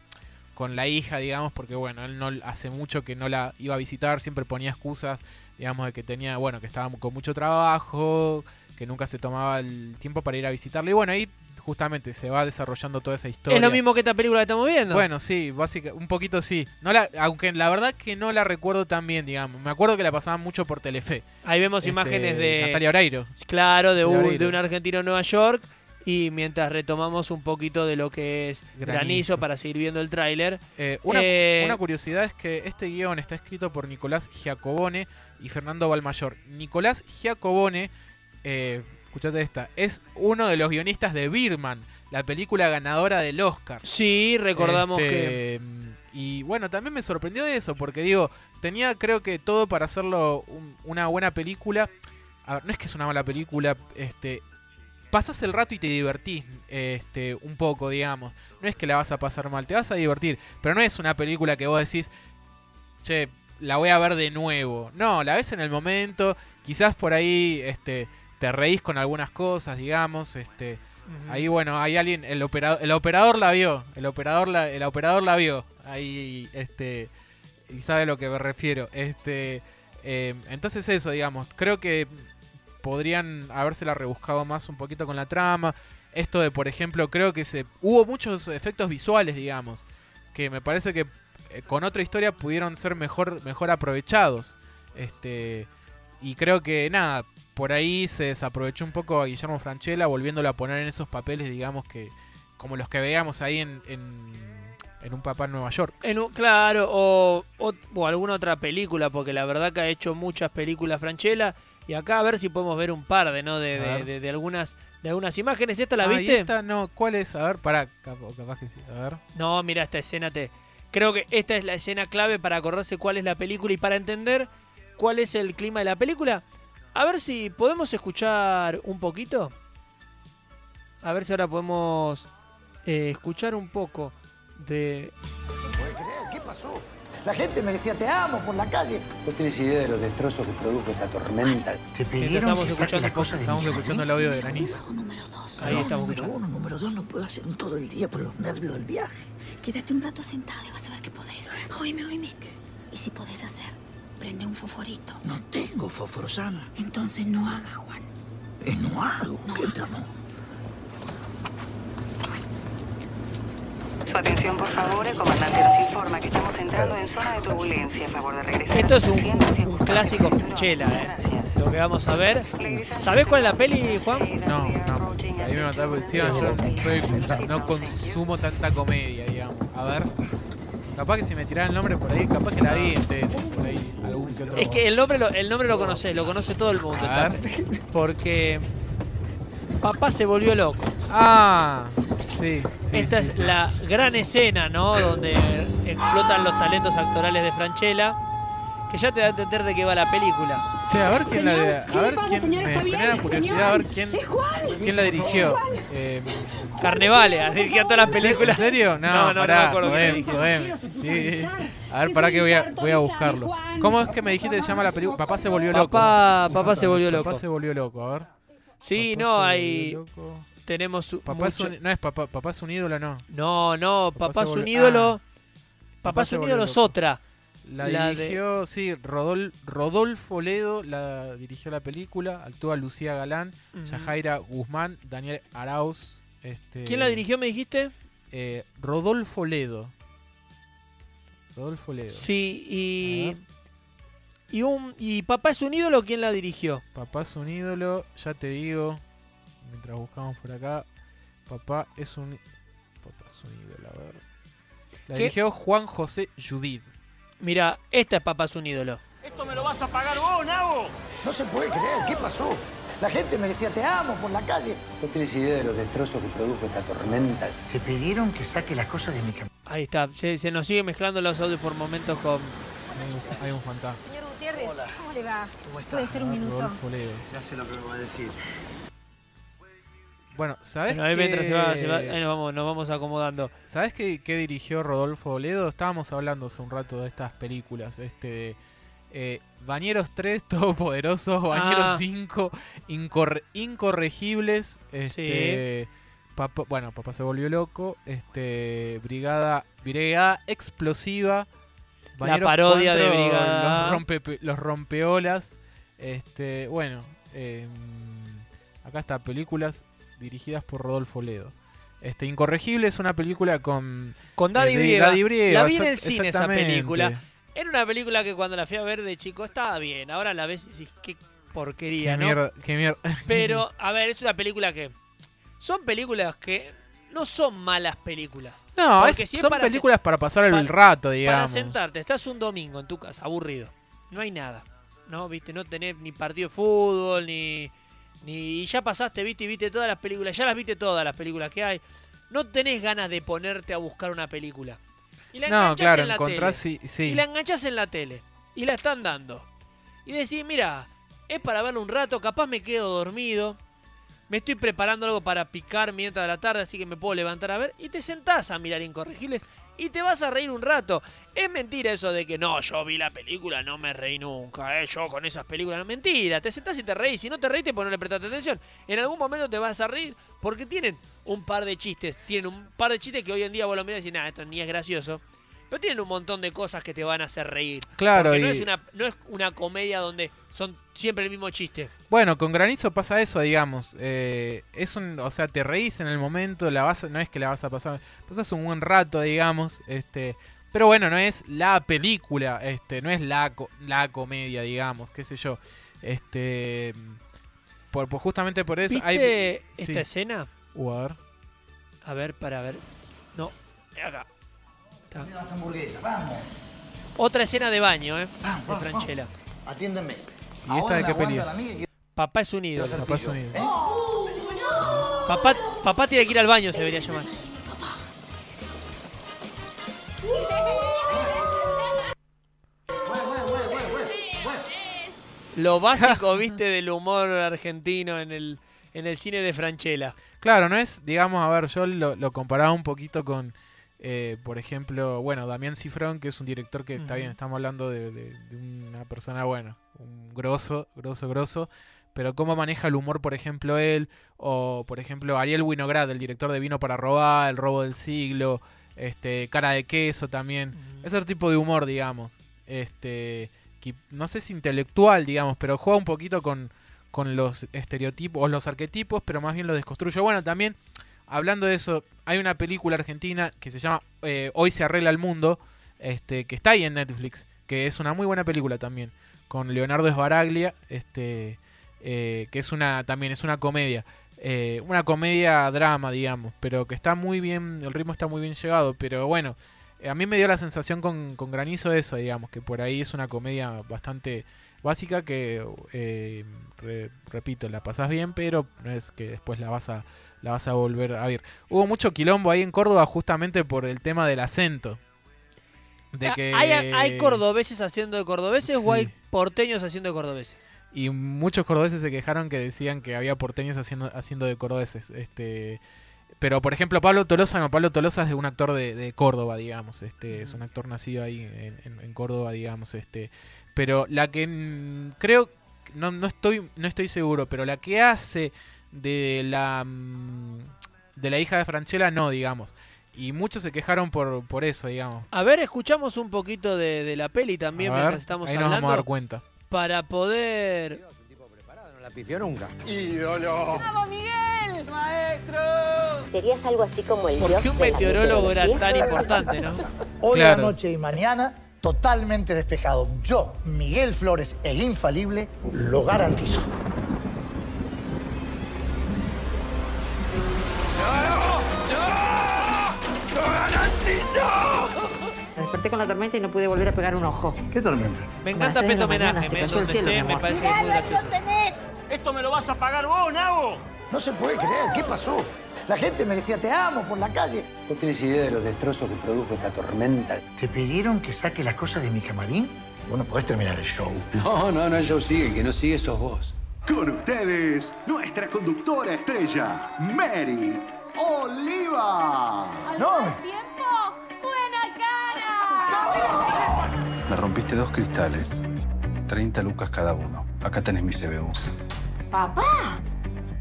con la hija, digamos, porque bueno, él no hace mucho que no la iba a visitar, siempre ponía excusas, digamos, de que tenía, bueno, que estaba con mucho trabajo, que nunca se tomaba el tiempo para ir a visitarle. Y bueno, ahí justamente se va desarrollando toda esa historia. Es lo mismo que esta película que estamos viendo. Bueno, sí, básicamente, un poquito sí. No la, aunque la verdad que no la recuerdo tan bien, digamos. Me acuerdo que la pasaban mucho por Telefe. Ahí vemos Este, imágenes de... Natalia Oreiro. Claro, de un, de un argentino en Nueva York. Y mientras retomamos un poquito de lo que es granizo, Granizo. para seguir viendo el tráiler. Eh, una, Eh, una curiosidad es que este guion está escrito por Nicolás Giacobone y Fernando Balmayor. Nicolás Giacobone, eh, escuchate esta, es uno de los guionistas de Birman, la película ganadora del Oscar. Sí, recordamos Este, que... Y bueno, también me sorprendió eso, porque digo, tenía creo que todo para hacerlo un- una buena película. A ver, no es que es una mala película, este... Pasas el rato y te divertís este, un poco, digamos. No es que la vas a pasar mal, te vas a divertir. Pero no es una película que vos decís, che, la voy a ver de nuevo. No, la ves en el momento. Quizás por ahí este, te reís con algunas cosas, digamos. Este. Ahí bueno, hay alguien, el operador, el operador la vio, el operador la, el operador la vio. Ahí este y sabe a lo que me refiero. Este eh, entonces eso, digamos, creo que podrían habérsela rebuscado más un poquito con la trama. Esto de, por ejemplo, creo que se hubo muchos efectos visuales, digamos, que me parece que eh, con otra historia pudieron ser mejor mejor aprovechados. Este y creo que nada, por ahí se desaprovechó un poco a Guillermo Franchella, volviéndolo a poner en esos papeles, digamos que como los que veíamos ahí en, en, Un Papá en Nueva York. En un- claro, o, o, o alguna otra película, porque la verdad que ha hecho muchas películas Franchella. Y acá a ver si podemos ver un par de, ¿no? De, de, de- de algunas de algunas imágenes. ¿Esta la Ah, ¿y viste? esta no, ¿cuál es? A ver, pará, capaz, capaz que sí, a ver. No, mira, esta escena te. Creo que esta es la escena clave para acordarse cuál es la película y para entender cuál es el clima de la película. A ver si podemos escuchar un poquito. A ver si ahora podemos eh, escuchar un poco de. ¿qué pasó? La gente me decía te amo por la calle. ¿No tienes idea de los destrozos que produjo esta tormenta? Te estamos que escuchando las cosas de Estamos mi escuchando el audio de dos. Ahí estamos número escuchando. uno, número dos, no puedo hacer todo el día por los nervios del viaje. Quédate un rato sentado y vas a ver que podés. Oíme, oíme. Y si podés hacer, prende un foforito. No tengo fosforosana. Entonces no haga, Juan. Eh, no hago. ¿Qué no? Su atención, por favor. El comandante nos informa que estamos entrando en zona de turbulencia. A favor de regresar. Esto es un, clásico. Franchella, ¿eh? Lo que vamos a ver. ¿Sabés cuál es la peli, Juan? No, no. Ahí me mataba porque encima yo soy, no consumo tanta comedia, digamos. A ver. Capaz que si me tirara el nombre por ahí, capaz que la vi por ahí, algún que otro. Es que el nombre lo, el nombre lo conoces, lo conoce todo el mundo. A. Porque. Papá se volvió loco. Ah, sí, sí. Esta sí, es sí. la gran escena, ¿no? Donde explotan los talentos actorales de Franchella. Que ya te da a entender de qué va la película. Che, a ver quién la Señor, a ¿qué le ver pasa, quién señor? me ¿Está bien? genera curiosidad a ver quién ¡Es Juan! quién la dirigió. Eh, Carnevale, dirigió todas las ¿En películas. serio? No, No, no, no me pará, acuerdo dirigió. jodeme. Sí. A ver, para que voy a, voy a buscarlo. ¿Cómo es que me dijiste que se llama la película? Papá se volvió loco. Papá, papá se volvió loco. Papá se volvió loco, a ver. Sí, Papá no, hay. Tenemos. Papá es un, no es papá, papá es un ídolo, no. No, no, Papá es un ídolo. Papá Papá es un ídolo es otra. La, La de- dirigió, sí, Rodol- Rodolfo Ledo la dirigió la película, actúa Lucía Galán. Yajaira Guzmán, Daniel Arauz. Este, ¿Quién la dirigió, me dijiste? eh, Rodolfo Ledo. Rodolfo Ledo. Sí, y. Y, un, ¿Y papá es un ídolo? ¿Quién la dirigió? Papá es un ídolo, ya te digo, mientras buscamos por acá. Papá es un Papá es un ídolo, a ver. La ¿Qué? dirigió Juan José Judid. Mira, esta es papá es un ídolo. No se puede creer, ¿qué pasó? La gente me decía te amo por la calle. ¿No tienes idea de los destrozos que produjo esta tormenta? Te pidieron que saque las cosas de mi cama. Ahí está. Se, se nos sigue mezclando los audios por momentos con. Hay un, hay un fantasma. Señor Gutiérrez, ¿cómo le va? ¿Cómo está? Puede ser un Ah, minuto. Rodolfo. Ya sé lo que me va a decir. Bueno, ¿sabes Bueno, ahí qué- mientras se va, se va- ahí nos vamos, nos vamos acomodando. ¿Sabes qué, qué dirigió Rodolfo Ledo? Estábamos hablando hace un rato de estas películas. Este, eh, Bañeros 3, *laughs* Todopoderosos, Bañeros Ah. 5, Incorre- Incorregibles. Este, Papá, bueno, papá se volvió loco. Este, brigada, brigada explosiva. Bañeros parodia de Brigada. Los, rompe, los rompeolas. Este, bueno, em, acá está películas dirigidas por Rodolfo Ledo. Este, Incorregible es una película con Con Daddy de Brieva. Daddy Brieva, La vi en el cine esa película. Era una película que cuando la fui a ver de chico estaba bien. Ahora la ves y decís, qué porquería, Qué ¿no? mierda, qué mierda. Pero, *laughs* a ver, es una película que. Son películas que no son malas películas. No, es- si son para películas para pasar el para- rato, Para digamos. sentarte, estás un domingo en tu casa, aburrido. No hay nada. ¿No? ¿Viste? No tenés ni partido de fútbol, ni. Ni y ya pasaste, viste, y viste todas las películas. Ya las viste todas las películas que hay. No tenés ganas de ponerte a buscar una película. Y la No, claro, en la tele. sí, sí. Y la enganchás en la tele. Y la están dando. Y decís, mira, es para verlo un rato, capaz me quedo dormido. Me estoy preparando algo para picar mientras la tarde, así que me puedo levantar a ver. Y te sentás a mirar Incorregibles y te vas a reír un rato. Es mentira eso de que no, yo vi la película, no me reí nunca, eh, yo con esas películas. Mentira, te sentás y te reís. Si no te reíste, pues no le prestaste atención. En algún momento te vas a reír porque tienen un par de chistes. Tienen un par de chistes que hoy en día vos lo mirás y decís, nada, esto ni es gracioso. Pero tienen un montón de cosas que te van a hacer reír. Claro, Porque no, y- es una, no es una comedia donde son siempre el mismo chiste. Bueno, con Granizo pasa eso, digamos. Eh, es un, o sea, te reís en el momento, la vas, no es que la vas a pasar, pasas un buen rato, digamos. Este, pero bueno, no es la película, este, no es la, la comedia, digamos, qué sé yo. Este, por, por- justamente por eso ¿Viste hay. esta sí. escena? Uh, a ver. A ver, para ver. No, acá. Está. Las hamburguesas, vamos. Otra escena de baño, ¿eh? Vamos, De vamos, Franchella. Atiéndeme. ¿Y esta de qué peli es? Papá es un ídolo. Quiero Papá es un pillo, ídolo. ¿eh? Papá, papá tiene que ir al baño, se debería llamar. Lo básico, *laughs* viste, del humor argentino en el, en el cine de Franchella. Claro, no es, digamos, a ver, yo lo, lo comparaba un poquito con, eh, por ejemplo, bueno, Damián Cifrón, que es un director que está bien, estamos hablando de, de- de una persona, bueno, un grosso, grosso, grosso, pero cómo maneja el humor, por ejemplo, él, o por ejemplo, Ariel Winograd, el director de Vino para Robar, El Robo del Siglo, este, Cara de Queso también, ese tipo de humor, digamos, este, que no sé si intelectual, digamos, pero juega un poquito con, con los estereotipos o los arquetipos, pero más bien lo desconstruye. Bueno, también, hablando de eso, hay una película argentina que se llama eh, Hoy se arregla el mundo, este, que está ahí en Netflix, que es una muy buena película también, con Leonardo Sbaraglia, este, eh, que es una, también es una comedia. eh, una comedia drama, digamos, pero que está muy bien, el ritmo está muy bien llevado, pero bueno, a mí me dio la sensación con, con Granizo eso, digamos, que por ahí es una comedia bastante básica que, re- repito, la pasás bien, pero no es que después la vas a la vas a volver a ver. Hubo mucho quilombo ahí en Córdoba justamente por el tema del acento. De Ah, que ¿Hay, ¿Hay cordobeses haciendo de cordobeses o hay porteños haciendo de cordobeses? Y muchos cordobeses se quejaron que decían que había porteños haciendo, haciendo de cordobeses. Este, pero por ejemplo, Pablo Tolosa no, Pablo Tolosa es de un actor de, de Córdoba, digamos. Este, es un actor nacido ahí en, en- en Córdoba, digamos. Este, pero la que creo, no, no estoy, no estoy seguro, pero la que hace de la mm, de la hija de Franchella, no, digamos. Y muchos se quejaron por, por eso, digamos. A ver, escuchamos un poquito de, de la peli también A mientras ver, estamos ahí nos hablando. vamos a dar cuenta. Para poder. No la pifió nunca. Serías algo así como el ¿Por dios qué un meteorólogo era tan importante, no? Hoy, Claro. anoche y mañana, totalmente despejado. Yo, Miguel Flores, el infalible, lo garantizo. Desperté con la tormenta y no pude volver a pegar un ojo. ¿Qué tormenta? Me encanta mañana, Homenaje. se me- cayó el cielo, esté, mi me amor. parece que es muy gracioso. ¿Esto me lo vas a pagar vos, Nabo? No se puede creer. ¿Qué pasó? La gente me decía te amo por la calle. ¿No tienes idea de los destrozos que produjo esta tormenta? ¿Te pidieron que saque las cosas de mi camarín? Vos no podés terminar el show. No, no, no, el show sigue. El que no sigue sos vos. Con ustedes, nuestra conductora estrella, Mary Oliva. No, Me rompiste dos cristales. 30 lucas cada uno. Acá tenés mi CBU. ¡Papá!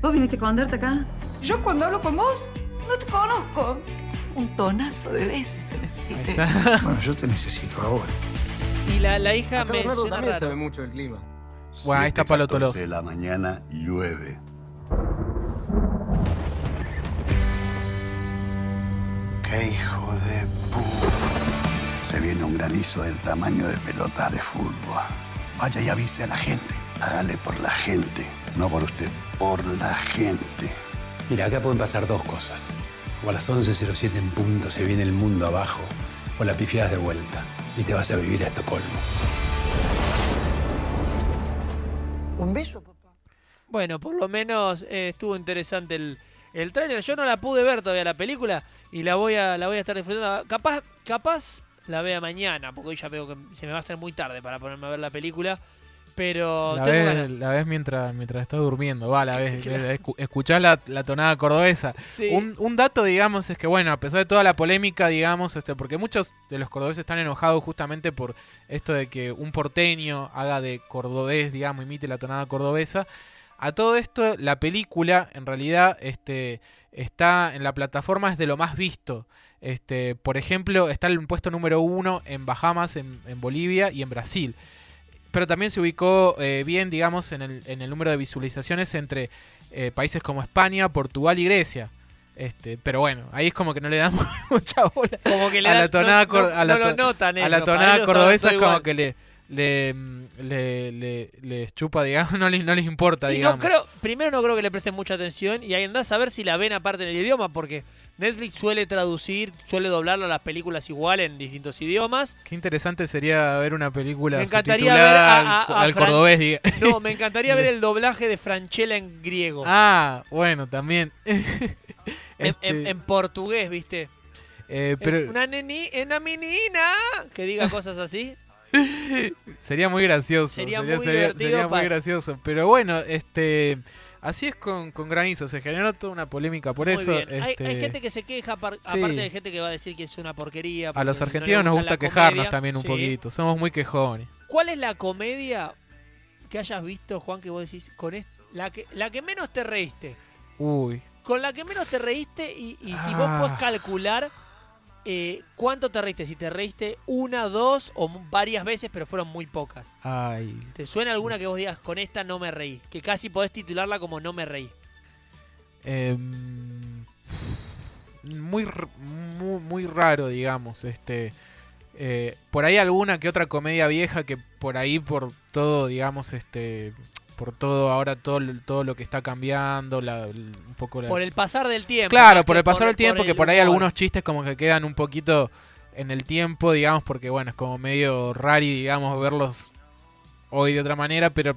¿Vos viniste a esconderte acá? Yo cuando hablo con vos, No te conozco. Un tonazo de veces te necesité. *laughs* Bueno, yo te necesito ahora. Y la, la hija Acá me Bernardo también raro. sabe mucho del clima. Bueno, ahí está Palo 7:14 Tolosa. de la mañana llueve. ¡Qué hijo de pu... Se viene un granizo del tamaño de pelotas de fútbol. Vaya y avise a la gente. Hágale por la gente. No por usted, por la gente. Mira, acá pueden pasar dos cosas. O a las 11.07 en punto se viene el mundo abajo, o la pifiadas de vuelta y te vas a vivir a Estocolmo. Un beso, papá. Bueno, por lo menos eh, estuvo interesante el, el tráiler. Yo no la pude ver todavía la película y la voy a la voy a estar disfrutando. Capaz, capaz la vea mañana, porque hoy ya veo que se me va a hacer muy tarde para ponerme a ver la película. Pero La tengo ves, ganas. la ves mientras, mientras estás durmiendo, va, la ves, *laughs* escuchás la, la tonada cordobesa. Sí. Un, un dato, digamos, es que, bueno, a pesar de toda la polémica, digamos, este, porque muchos de los cordobeses están enojados justamente por esto de que un porteño haga de cordobés, digamos, imite la tonada cordobesa. A todo esto, la película, en realidad, este, está en la plataforma, es de lo más visto. Este, por ejemplo, está el puesto número uno en Bahamas, en, en Bolivia y en Brasil pero también se ubicó eh, bien, digamos, en el, en el número de visualizaciones entre eh, países como España, Portugal y Grecia. Este, pero bueno, ahí es como que no le damos *laughs* mucha bola Como que le a dan- la tonada, no- cor- no- a la no lo to- notan a ellos, la para tonada ellos cordobesa es como igual. que le le, le, le- les chupa, digamos, *laughs* no les, no les importa, Y digamos. no creo, primero no creo que le presten mucha atención y ahí andás a ver si la ven aparte en el idioma, porque Netflix suele traducir, suele doblar las películas igual en distintos idiomas. Qué interesante sería ver una película Me encantaría ver a- al, a- a al Fran- cordobés, diga. *laughs* No, me encantaría ver *laughs* el doblaje de Franchella en griego. Ah, bueno, también. En, Este, en- en portugués, ¿viste? eh, pero Una, neni, una menina que diga cosas así. Sería muy gracioso. Sería Sería, muy sería- sería muy gracioso. Pero bueno, este. Así es con, con Granizo. Se generó toda una polémica por Muy eso. Hay, este, hay gente que se queja, par- sí. aparte de gente que va a decir que es una porquería. a los no argentinos nos gusta quejarnos comedia. también un Sí. poquito. Somos muy quejones. ¿Cuál es la comedia que hayas visto, Juan, que vos decís, con est- la, que, la que menos te reíste? Uy. Con la que menos te reíste y, y si vos Ah. podés calcular eh, cuánto te reíste, si te reíste una, dos o varias veces, pero fueron muy pocas. Ay. ¿Te suena alguna que vos digas, con esta no me reí? Que casi podés titularla como no me reí. Em, muy, muy, muy raro, digamos. Este. eh, por ahí alguna que otra comedia vieja que por ahí por todo, digamos, este. Por todo, ahora todo, lo- todo lo que está cambiando, la, un poco la, Por el pasar del tiempo. Claro, por el pasar del tiempo, el que por ahí humor. algunos chistes como que quedan un poquito en el tiempo, digamos, porque bueno, es como medio rari, digamos, verlos hoy de otra manera, pero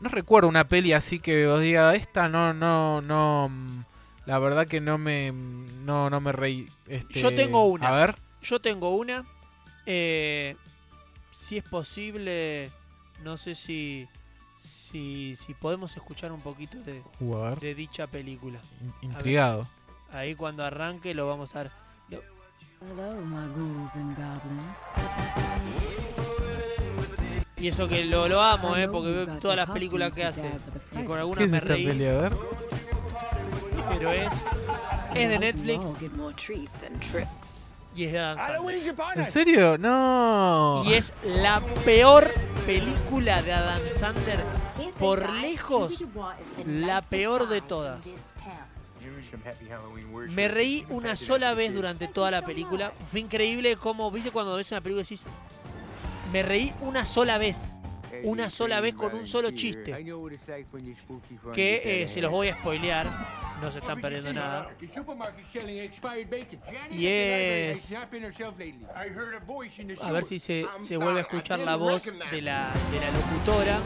no recuerdo una peli así que os diga, esta no, no, no, mm, la verdad que no me, no, no me reí. Este, Yo tengo una. A ver, Yo tengo una. Eh, si es posible, no sé si, si, si podemos escuchar un poquito de, Uh, de dicha película. In- A ver. intrigado. Ahí cuando arranque lo vamos a dar. lo- Y eso que lo, lo amo, eh, porque veo todas las películas que hace. Y con ¿Qué algunas es me esta reí. peli? A ver. Pero es, es de Netflix y es de Adam Sandler. ¿En serio? No. Y es la peor película de Adam Sandler, por lejos, la peor de todas. Me reí una sola vez durante toda la película. Fue increíble cómo, viste, cuando ves una película y decís, me reí una sola vez. Una sola vez con un solo chiste. Que eh, se los voy a spoilear. No se están perdiendo nada. Y es. A ver si se, se vuelve a escuchar la voz de la, de la locutora.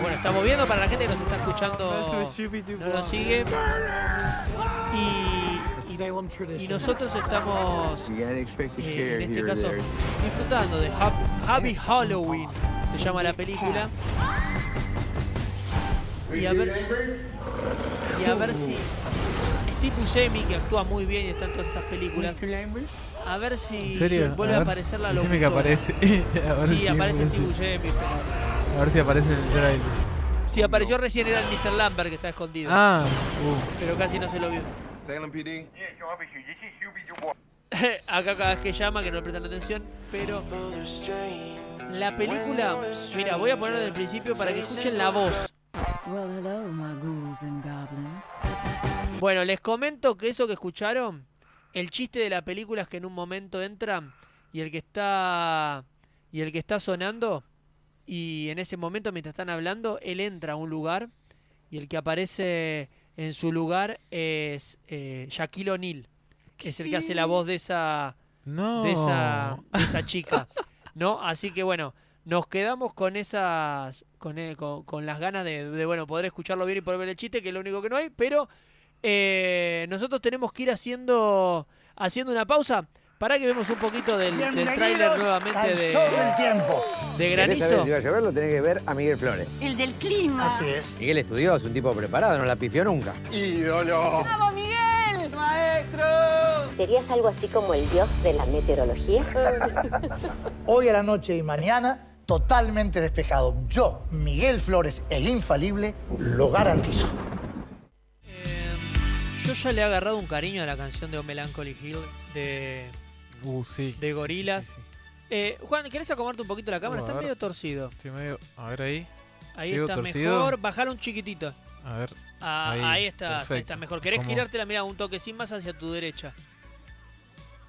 Bueno, estamos viendo para la gente que nos está escuchando. No nos sigue. Y, y, y nosotros estamos eh, en este caso disfrutando de Hap- Happy Halloween. Se llama la película. Y a ver. Y a ver si. Steve Buscemi, que actúa muy bien y está en todas estas películas. A ver si ¿En serio? vuelve a, ver. aparecer la locutora. que aparece. A ver Sí, si aparece. Steve Buscemi, pero- A ver si aparece en el trailer. Si apareció recién era el Mr. Lambert que está escondido. Ah, uh. Pero casi no se lo vio. Salem PD. *laughs* Acá cada vez que llama, que no le prestan atención, pero la película, mira, voy a poner desde el principio para que escuchen la voz. Bueno, les comento que eso que escucharon, el chiste de la película es que en un momento entran y el que está y el que está sonando y en ese momento mientras están hablando, él entra a un lugar y el que aparece en su lugar es eh, Shaquille O'Neal, es el que hace la voz de esa No. de esa, de esa chica, ¿no? Así que bueno, nos quedamos con esas, con, eh, con, con las ganas de, de, bueno, poder escucharlo bien y poder ver el chiste, que es lo único que no hay, pero eh, nosotros tenemos que ir haciendo, haciendo una pausa para que vemos un poquito del, del tráiler nuevamente de, del tiempo. de ¿Querés Granizo. saber si va a llover? Lo tenés que ver a Miguel Flores. El del clima. Así es. Miguel estudió, es un tipo preparado, no la pifió nunca. Ídolo. ¡Vamos, Miguel! ¿Serías algo así como el dios de la meteorología? *laughs* Hoy a la noche y mañana, totalmente despejado. Yo, Miguel Flores, el infalible, lo garantizo. Yo ya le he agarrado un cariño a la canción de O Melancholy Hill de, Uh, sí. de Gorilas. Sí, sí, sí. Eh, Juan, ¿querés acomodarte un poquito la cámara? Uh, a Está ver. medio torcido. Estoy medio- A ver ahí. Ahí ¿Sigo está torcido? mejor. Bajalo un chiquitito. A ver. Ah, ahí, Ahí, está, ahí está mejor. ¿Querés ¿Cómo? girarte la mirada un toquecín más hacia tu derecha?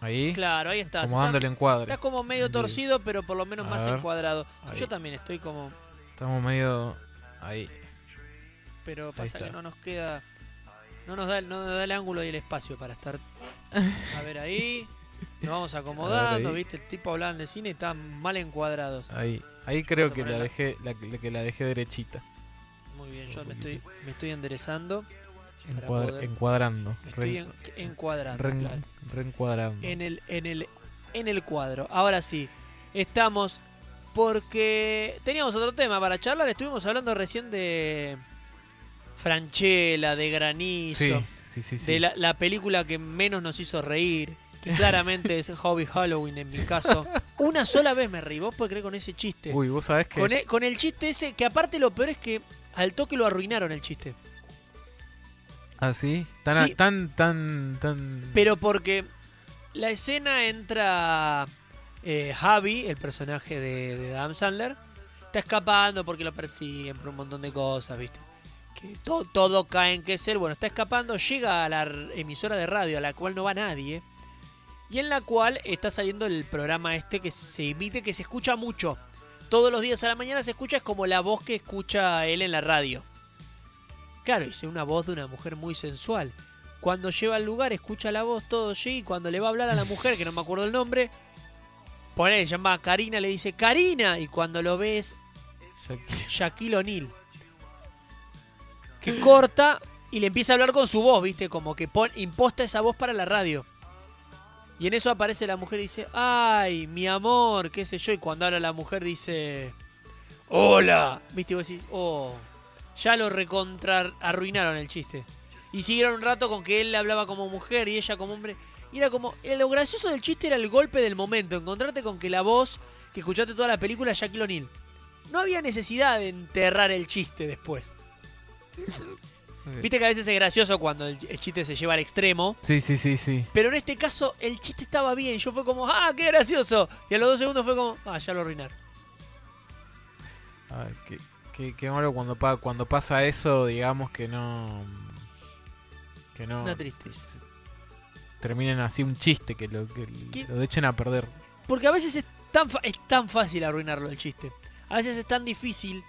Ahí. Claro, ahí estás. Como Estás- dándole encuadre. Estás como medio torcido, pero por lo menos A más ver. encuadrado. Ahí. Yo también estoy como. Estamos medio. Ahí. Pero pasa que no nos queda. No nos, da, el- no nos da el ángulo y el espacio para estar. *laughs* A ver ahí. Nos vamos acomodando. ¿viste? El tipo hablaban de cine y están mal encuadrados. Ahí. Ahí creo que la dejé, la que la dejé derechita. Muy bien, yo me estoy, me estoy enderezando. Para Encuadra- poder- encuadrando. Estoy en- encuadrando. re- claro. reencuadrando. en el, en el, en el cuadro. Ahora sí, estamos porque teníamos otro tema para charlar. Estuvimos hablando recién de Franchella, de Granizo, Sí, sí, sí. sí. de la, la película que menos nos hizo reír. Que claramente es Hobby Halloween en mi caso. *laughs* Una sola vez me reí, vos podés creer con ese chiste. Uy, vos sabés que. Con e- con el chiste ese, que aparte lo peor es que al toque lo arruinaron el chiste. Ah, sí. Tan, Sí. tan, tan, tan. Pero porque la escena entra eh, Javi, el personaje de, de Adam Sandler, está escapando porque lo persiguen por un montón de cosas, ¿viste? Que to- todo cae en que es él. Bueno, está escapando, llega a la emisora de radio a la cual no va nadie. Y en la cual está saliendo el programa este que se emite, que se escucha mucho. Todos los días a la mañana se escucha, es como la voz que escucha él en la radio. Claro, es una voz de una mujer muy sensual. Cuando lleva al lugar, escucha la voz, todo allí, y cuando le va a hablar a la mujer, que no me acuerdo el nombre, pone, se llama Karina, le dice, Karina, y cuando lo ves, Shaquille O'Neal. Que corta y le empieza a hablar con su voz, ¿viste? Como que pon, imposta esa voz para la radio. Y en eso aparece la mujer y dice, ay, mi amor, qué sé yo. Y cuando habla la mujer dice, hola. ¿Viste? Y vos decís, oh, ya lo recontra arruinaron el chiste. Y siguieron un rato con que él hablaba como mujer y ella como hombre. Y era como, eh, lo gracioso del chiste era el golpe del momento. Encontrarte con que la voz que escuchaste toda la película es Shaquille O'Neal. No había necesidad de enterrar el chiste después. Viste que a veces es gracioso cuando el, el chiste se lleva al extremo. Sí, sí, sí, sí. Pero en este caso el chiste estaba bien. Yo fue como, ah, qué gracioso. Y a los dos segundos fue como, ah, ya lo arruinaron. Ay, qué, qué, qué malo cuando, pa- cuando pasa eso, digamos que no. Que no. Una tristeza. Terminen así un chiste, que lo, que ¿Qué? lo echen a perder. Porque a veces es tan, fa- es tan fácil arruinarlo el chiste. A veces es tan difícil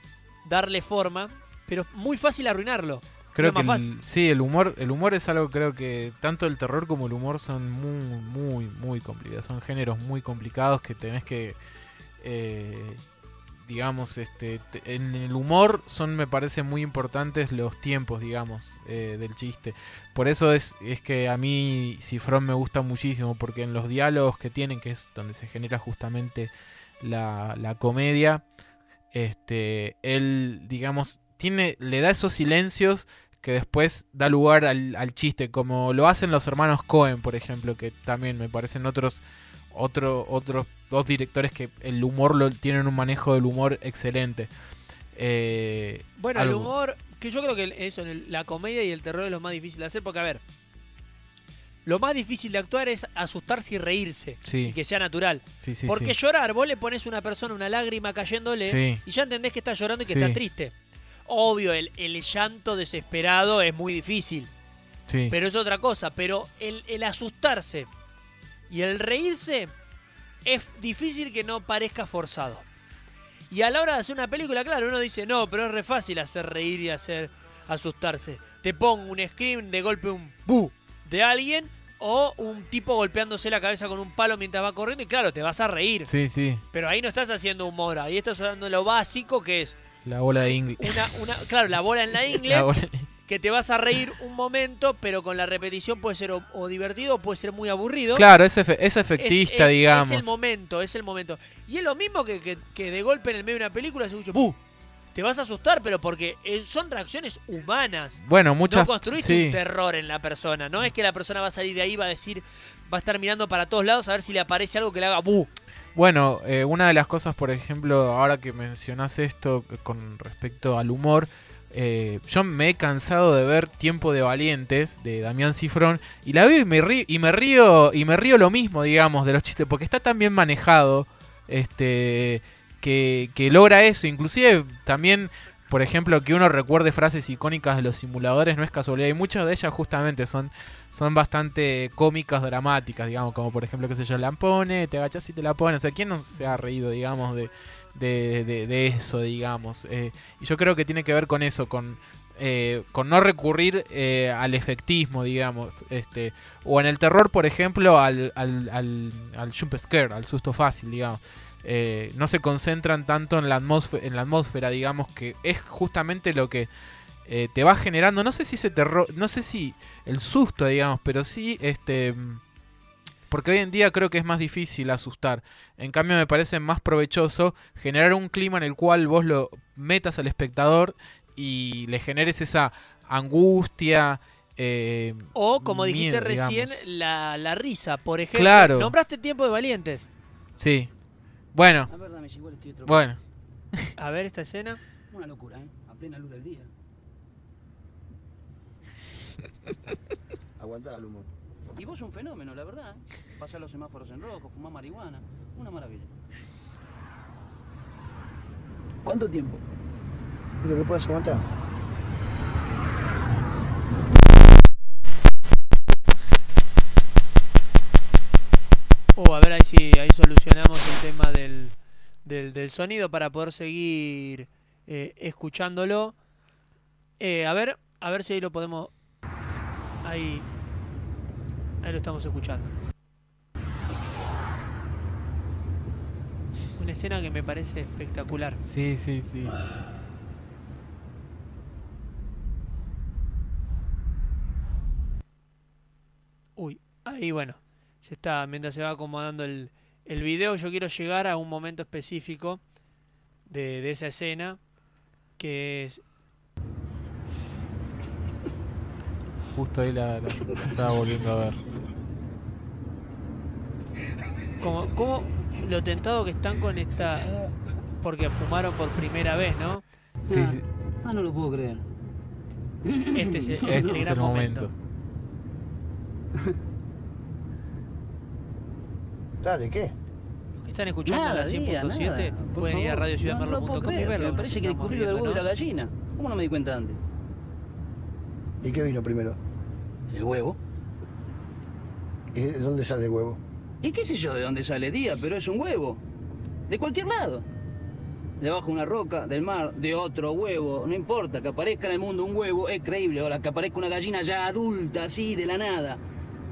darle forma, pero muy fácil arruinarlo. Creo que el- sí, el humor, el humor es algo creo que tanto el terror como el humor son muy, muy, muy complicados. Son géneros muy complicados que tenés que, eh, digamos, este, te- en el humor son, me parece, muy importantes los tiempos, digamos, eh, del chiste. Por eso es, es que a mí Cifrón me gusta muchísimo, porque en los diálogos que tienen, que es donde se genera justamente la, la comedia, este, él, digamos, tiene, le da esos silencios que después da lugar al, al chiste, como lo hacen los hermanos Cohen, por ejemplo, que también me parecen otros, otro, otros dos directores que el humor lo tienen un manejo del humor excelente. eh, Bueno, el humor, que yo creo que eso, la comedia y el terror es lo más difícil de hacer, porque a ver, lo más difícil de actuar es asustarse y reírse, Sí. y que sea natural. Sí, sí, porque llorar, vos le pones a una persona una lágrima cayéndole Sí. y ya entendés que está llorando y que está triste. Obvio, el, el llanto desesperado es muy difícil, Sí. pero es otra cosa. Pero el, el asustarse y el reírse es difícil que no parezca forzado. Y a la hora de hacer una película, claro, uno dice, no, pero es re fácil hacer reír y hacer asustarse. Te pongo un scream de golpe un bu de alguien o un tipo golpeándose la cabeza con un palo mientras va corriendo y claro, te vas a reír. Sí, sí. Pero ahí no estás haciendo humor, ahí estás haciendo lo básico que es La bola de inglés. una, una, claro, la bola en la *laughs* ingle, La bola- que te vas a reír un momento, pero con la repetición puede ser o, o divertido o puede ser muy aburrido. Claro, es, efe- es efectista, es- digamos. Es el momento, es el momento. Y es lo mismo que, que- que de golpe en el medio de una película se escucha ¡bu! Te vas a asustar, pero porque eh, son reacciones humanas. Bueno, muchas- No construiste sí. un terror en la persona. No es que la persona va a salir de ahí va a decir, va a estar mirando para todos lados a ver si le aparece algo que le haga ¡bu! Bueno, eh, una de las cosas, por ejemplo, ahora que mencionás esto con respecto al humor, eh, yo me he cansado de ver Tiempo de Valientes de Damián Cifrón y la veo y me río y me río y me río lo mismo, digamos, de los chistes porque está tan bien manejado, este, que, logra eso. Inclusive también, por ejemplo, que uno recuerde frases icónicas de los simuladores no es casualidad y muchas de ellas justamente son son bastante cómicas, dramáticas, digamos, como por ejemplo, qué sé yo, la pone, te agachas y te la pones. O sea, ¿quién no se ha reído, digamos, de, de, de- eso, digamos? Eh, y yo creo que tiene que ver con eso, con, eh, con no recurrir eh, al efectismo, digamos. este O en el terror, por ejemplo, al, al, al, al jump scare, al susto fácil, digamos. Eh, no se concentran tanto en la, atmósfera, en la atmósfera, digamos, que es justamente lo que eh, te va generando, no sé si ese terror, no sé si el susto, digamos, pero sí, este, porque hoy en día creo que es más difícil asustar. En cambio me parece más provechoso generar un clima en el cual vos lo metas al espectador y le generes esa angustia. eh, O, como dijiste recién, la, la risa, por ejemplo. Claro. Nombraste Tiempo de Valientes. Sí. Bueno. A ver, dame, si igual estoy otro- Bueno. A ver esta escena. Una locura, ¿eh? A plena luz del día. Aguantá el humo. Y vos un fenómeno, la verdad. Pasar los semáforos en rojo, fumar marihuana. Una maravilla. ¿Cuánto tiempo? ¿Y lo que puedas aguantar? Oh, a ver ahí sí, ahí solucionamos el tema del, del, del sonido para poder seguir eh, escuchándolo. Eh, a ver, a ver si ahí lo podemos. Ahí. Ahí lo estamos escuchando. Una escena que me parece espectacular. Sí, sí, sí. Uy, ahí bueno, se está, mientras se va acomodando el, el video, yo quiero llegar a un momento específico de, de esa escena, que es... Justo ahí la, la estaba volviendo a ver. Como, como lo tentado que están con esta... Porque fumaron por primera vez, ¿no? Sí, sí. Ah, no lo puedo creer. Este es el, Este el es gran el momento. Dale, ¿qué? Los que están escuchando Nada, la diga, 100.7 nada, por pueden ir a radiociudadmerlo.com No, no y verlo. Me parece que descubrí del huevo y la gallina. ¿Cómo no me di cuenta antes? ¿Y qué vino primero? El huevo. ¿Y de dónde sale el huevo? ¿Y qué sé yo de dónde sale día? Pero es un huevo. De cualquier lado. Debajo de una roca, del mar, de otro huevo. No importa, que aparezca en el mundo un huevo es creíble. Ahora, que aparezca una gallina ya adulta, así, de la nada.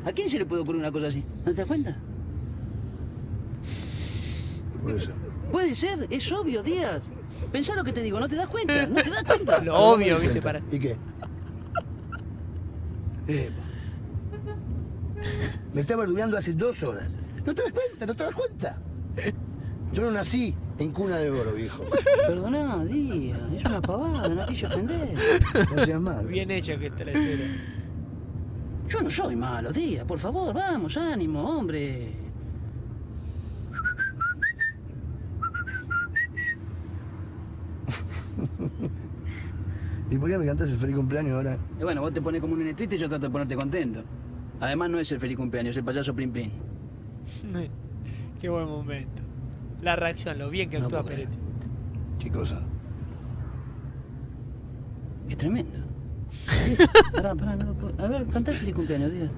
¿A quién se le puede ocurrir una cosa así? ¿No te das cuenta? Puede ser. Puede ser, es obvio, Díaz. Pensá lo que te digo, ¿no te das cuenta? ¿No te das cuenta? *laughs* Lo obvio, viste, para... ¿Y qué? Epa. Me está verduleando hace dos horas. ¿No te das cuenta? ¿No te das cuenta? Yo no nací en cuna de oro, viejo. Perdoná, Díaz, es una pavada, no quise ofender. No seas malo. Bien hecha que está la escena. Yo no soy malo, Díaz, por favor, vamos, ánimo, hombre. ¿Y por qué me cantas el feliz cumpleaños ahora? Y bueno, vos te pones como un nene triste y yo trato de ponerte contento. Además, no es el feliz cumpleaños, es el payaso Plim Plim. *laughs* Qué buen momento. La reacción, lo bien que No actúa. Peretti. ¿Qué cosa? Es tremendo. *laughs* pará, pará, no lo puedo. A ver, cantá el feliz cumpleaños, diga.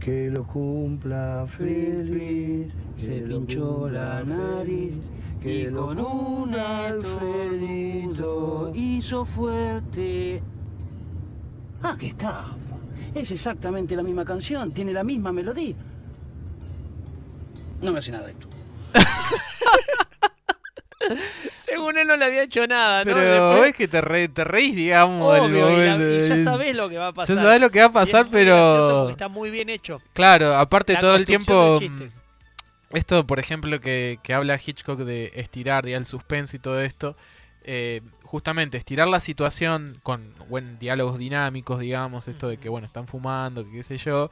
Que lo cumpla feliz. Se pinchó la nariz que y lo con un Alfredito hizo fuerte. Ah, que está. Es exactamente la misma canción, tiene la misma melodía. No me hace nada esto. *laughs* Según él no le había hecho nada, ¿no? Pero Después- es que te, re- te reís, digamos. y, la- momento, y ya sabés lo que va a pasar. Ya sabés lo que va a es pasar, pero. Está muy bien hecho. Claro, aparte La todo el tiempo. mm, Esto, por ejemplo, que, que habla Hitchcock de estirar, ya el suspense y todo esto. Eh, justamente estirar la situación con buen diálogos dinámicos, digamos, esto de que, bueno, están fumando, que qué sé yo.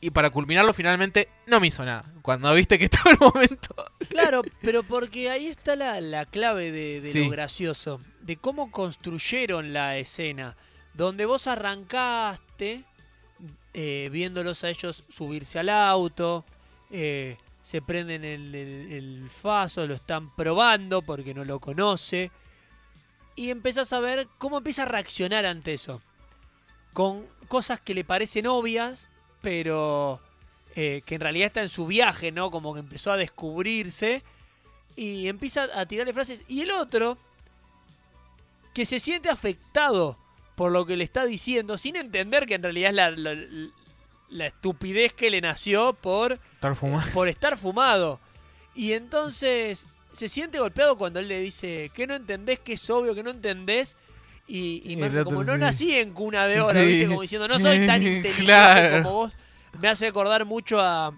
Y para culminarlo, finalmente, no me hizo nada. Cuando viste que *laughs* todo el momento. Claro, pero porque ahí está la, la clave de, de Sí. lo gracioso, de cómo construyeron la escena, donde vos arrancaste eh, viéndolos a ellos subirse al auto, eh, se prenden el, el, el faso, lo están probando porque no lo conoce, y empezás a ver cómo empieza a reaccionar ante eso, con cosas que le parecen obvias, pero eh, que en realidad está en su viaje, ¿no? Como que empezó a descubrirse y empieza a tirarle frases. Y el otro, que se siente afectado por lo que le está diciendo, sin entender que en realidad es la, la- la estupidez que le nació por, Estar por estar fumado. Y entonces se siente golpeado cuando él le dice que no entendés, que es obvio que no entendés. Y, como no sí. nací en cuna de oro, Sí. ¿viste? como diciendo, no soy tan *laughs* inteligente Claro. como vos. Me hace acordar mucho a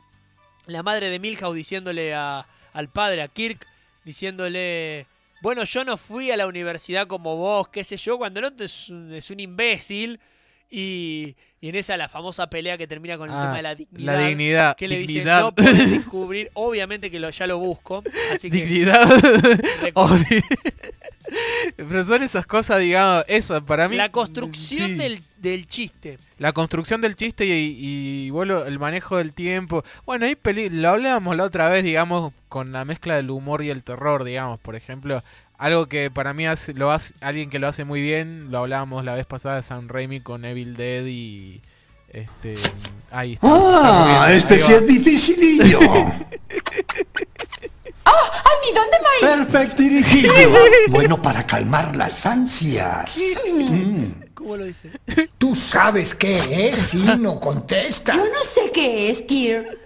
la madre de Milhouse diciéndole a- al padre, a Kirk, diciéndole, bueno, yo no fui a la universidad como vos, qué sé yo, cuando otro es un, es un imbécil. Y, y en esa la famosa pelea que termina con el Ah, tema de la la dignidad. dignidad, Que le dignidad. dice, no puedes *laughs* descubrir, obviamente que lo, ya lo busco. Así que Dignidad. *laughs* Pero son esas cosas, digamos, eso, para mí. la construcción sí. del, del chiste. La construcción del chiste y, y bueno, el manejo del tiempo. Bueno, ahí lo hablábamos la otra vez, digamos, con la mezcla del humor y el terror, digamos, por ejemplo. Algo que para mí hace, lo hace, alguien que lo hace muy bien, lo hablábamos la vez pasada de Sam Raimi con Evil Dead y... Este, ahí está. Ah, este ahí sí va. es dificilillo. *laughs* ¡Almidón de maíz! Perfectirijillo. Bueno para calmar las ansias. Mm. ¿Cómo lo dice? *laughs* ¿Tú sabes qué es y no contesta? Yo no sé qué es, Kir.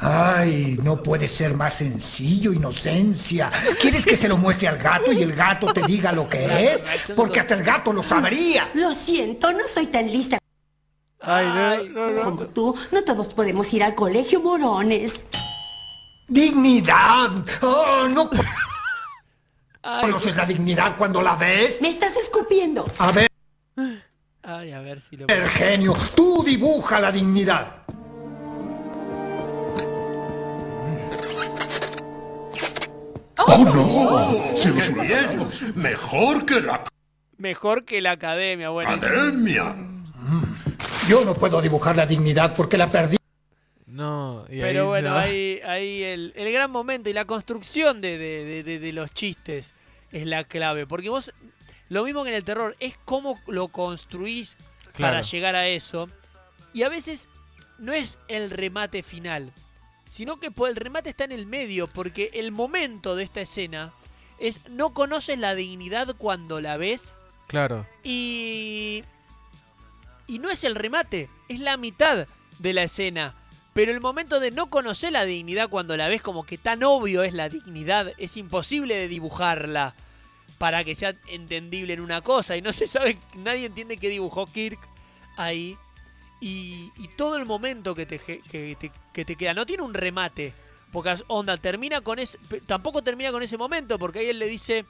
Ay, no puede ser más sencillo, inocencia. ¿Quieres que se lo muestre al gato y el gato te diga lo que es? Porque hasta el gato lo sabría. Lo siento, no soy tan lista Ay, no, no, no. como tú. No todos podemos ir al colegio, morones. Dignidad. Oh, no Ay, conoces la dignidad cuando la ves. Me estás escupiendo. A ver, ay, a ver si lo... genio, tú dibuja la dignidad. ¡Oh, no! ¡Se los bien! ¡Mejor que la Mejor que la academia, bueno. academia! Yo no puedo dibujar la dignidad porque la perdí. No, y ahí Pero bueno, no. ahí, ahí el, el gran momento y la construcción de, de- de- de- de los chistes es la clave. Porque vos, lo mismo que en el terror, es cómo lo construís para llegar a eso. Y a veces no es el remate final, sino que el remate está en el medio, porque el momento de esta escena es no conoces la dignidad cuando la ves Claro. y. Y no es el remate, es la mitad de la escena. Pero el momento de no conocer la dignidad cuando la ves, como que tan obvio es la dignidad, es imposible de dibujarla para que sea entendible en una cosa. Y no se sabe, nadie entiende qué dibujó Kirk ahí. Y, y todo el momento que te, ge- que, te, que te queda, no tiene un remate. Porque onda, termina con ese. Tampoco termina con ese momento, porque ahí él le dice.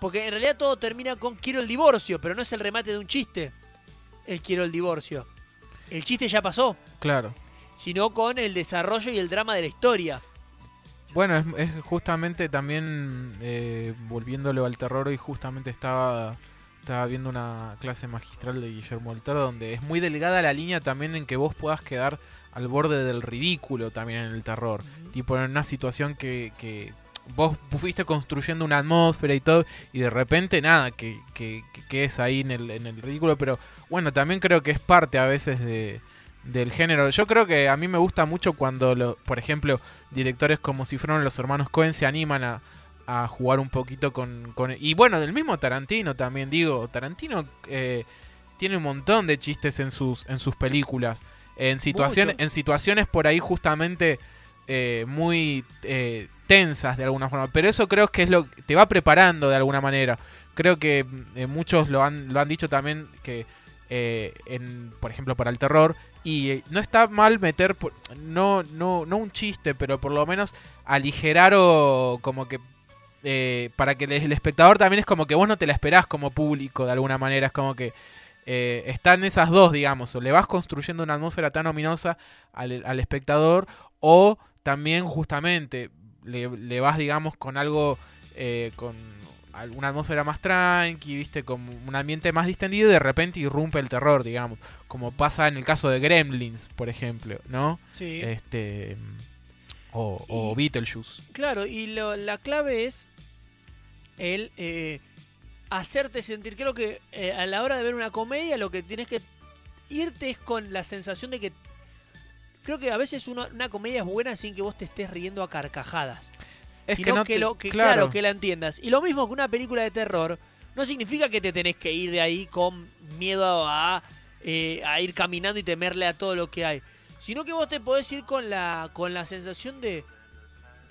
Porque en realidad todo termina con quiero el divorcio, pero no es el remate de un chiste. El quiero el divorcio. El chiste ya pasó, Claro. sino con el desarrollo y el drama de la historia. Bueno, es, es justamente también eh, volviéndolo al terror y justamente estaba estaba viendo una clase magistral de Guillermo del Toro donde es muy delgada la línea también en que vos puedas quedar al borde del ridículo también en el terror. Tipo en una situación que, que vos fuiste construyendo una atmósfera y todo y de repente nada, que, que, que quedes ahí en el, en el ridículo. Pero bueno, también creo que es parte a veces de, del género. Yo creo que a mí me gusta mucho cuando, lo, por ejemplo, directores como si fueron los hermanos Cohen se animan a, a jugar un poquito con, con... Y bueno, del mismo Tarantino también, digo, Tarantino eh, tiene un montón de chistes en sus, en sus películas. En, situaciones en situaciones por ahí justamente eh, muy eh, tensas de alguna forma. Pero eso creo que es lo que te va preparando de alguna manera. Creo que muchos lo han, lo han dicho también que, en, por ejemplo, para el terror. Y eh, no está mal meter, no, no, no un chiste, pero por lo menos aligerar o como que... eh, para que el, espectador también es como que vos no te la esperás como público de alguna manera. Es como que eh, están esas dos, digamos. O le vas construyendo una atmósfera tan ominosa al, al espectador o también justamente le, le vas, digamos, con algo, eh, con una atmósfera más tranqui, viste, con un ambiente más distendido y de repente irrumpe el terror, digamos, como pasa en el caso de Gremlins, por ejemplo, ¿no? Sí. Este o, o Beetlejuice. Claro, y lo- la clave es el eh, hacerte sentir. Creo que eh, a la hora de ver una comedia lo que tienes que irte es con la sensación de que... Creo que a veces una, una comedia es buena sin que vos te estés riendo a carcajadas. Es que sino no que, te- lo, que claro. claro. que la entiendas. Y lo mismo que una película de terror, no significa que te tenés que ir de ahí con miedo a, eh, a ir caminando y temerle a todo lo que hay. Sino que vos te podés ir con la, con la sensación de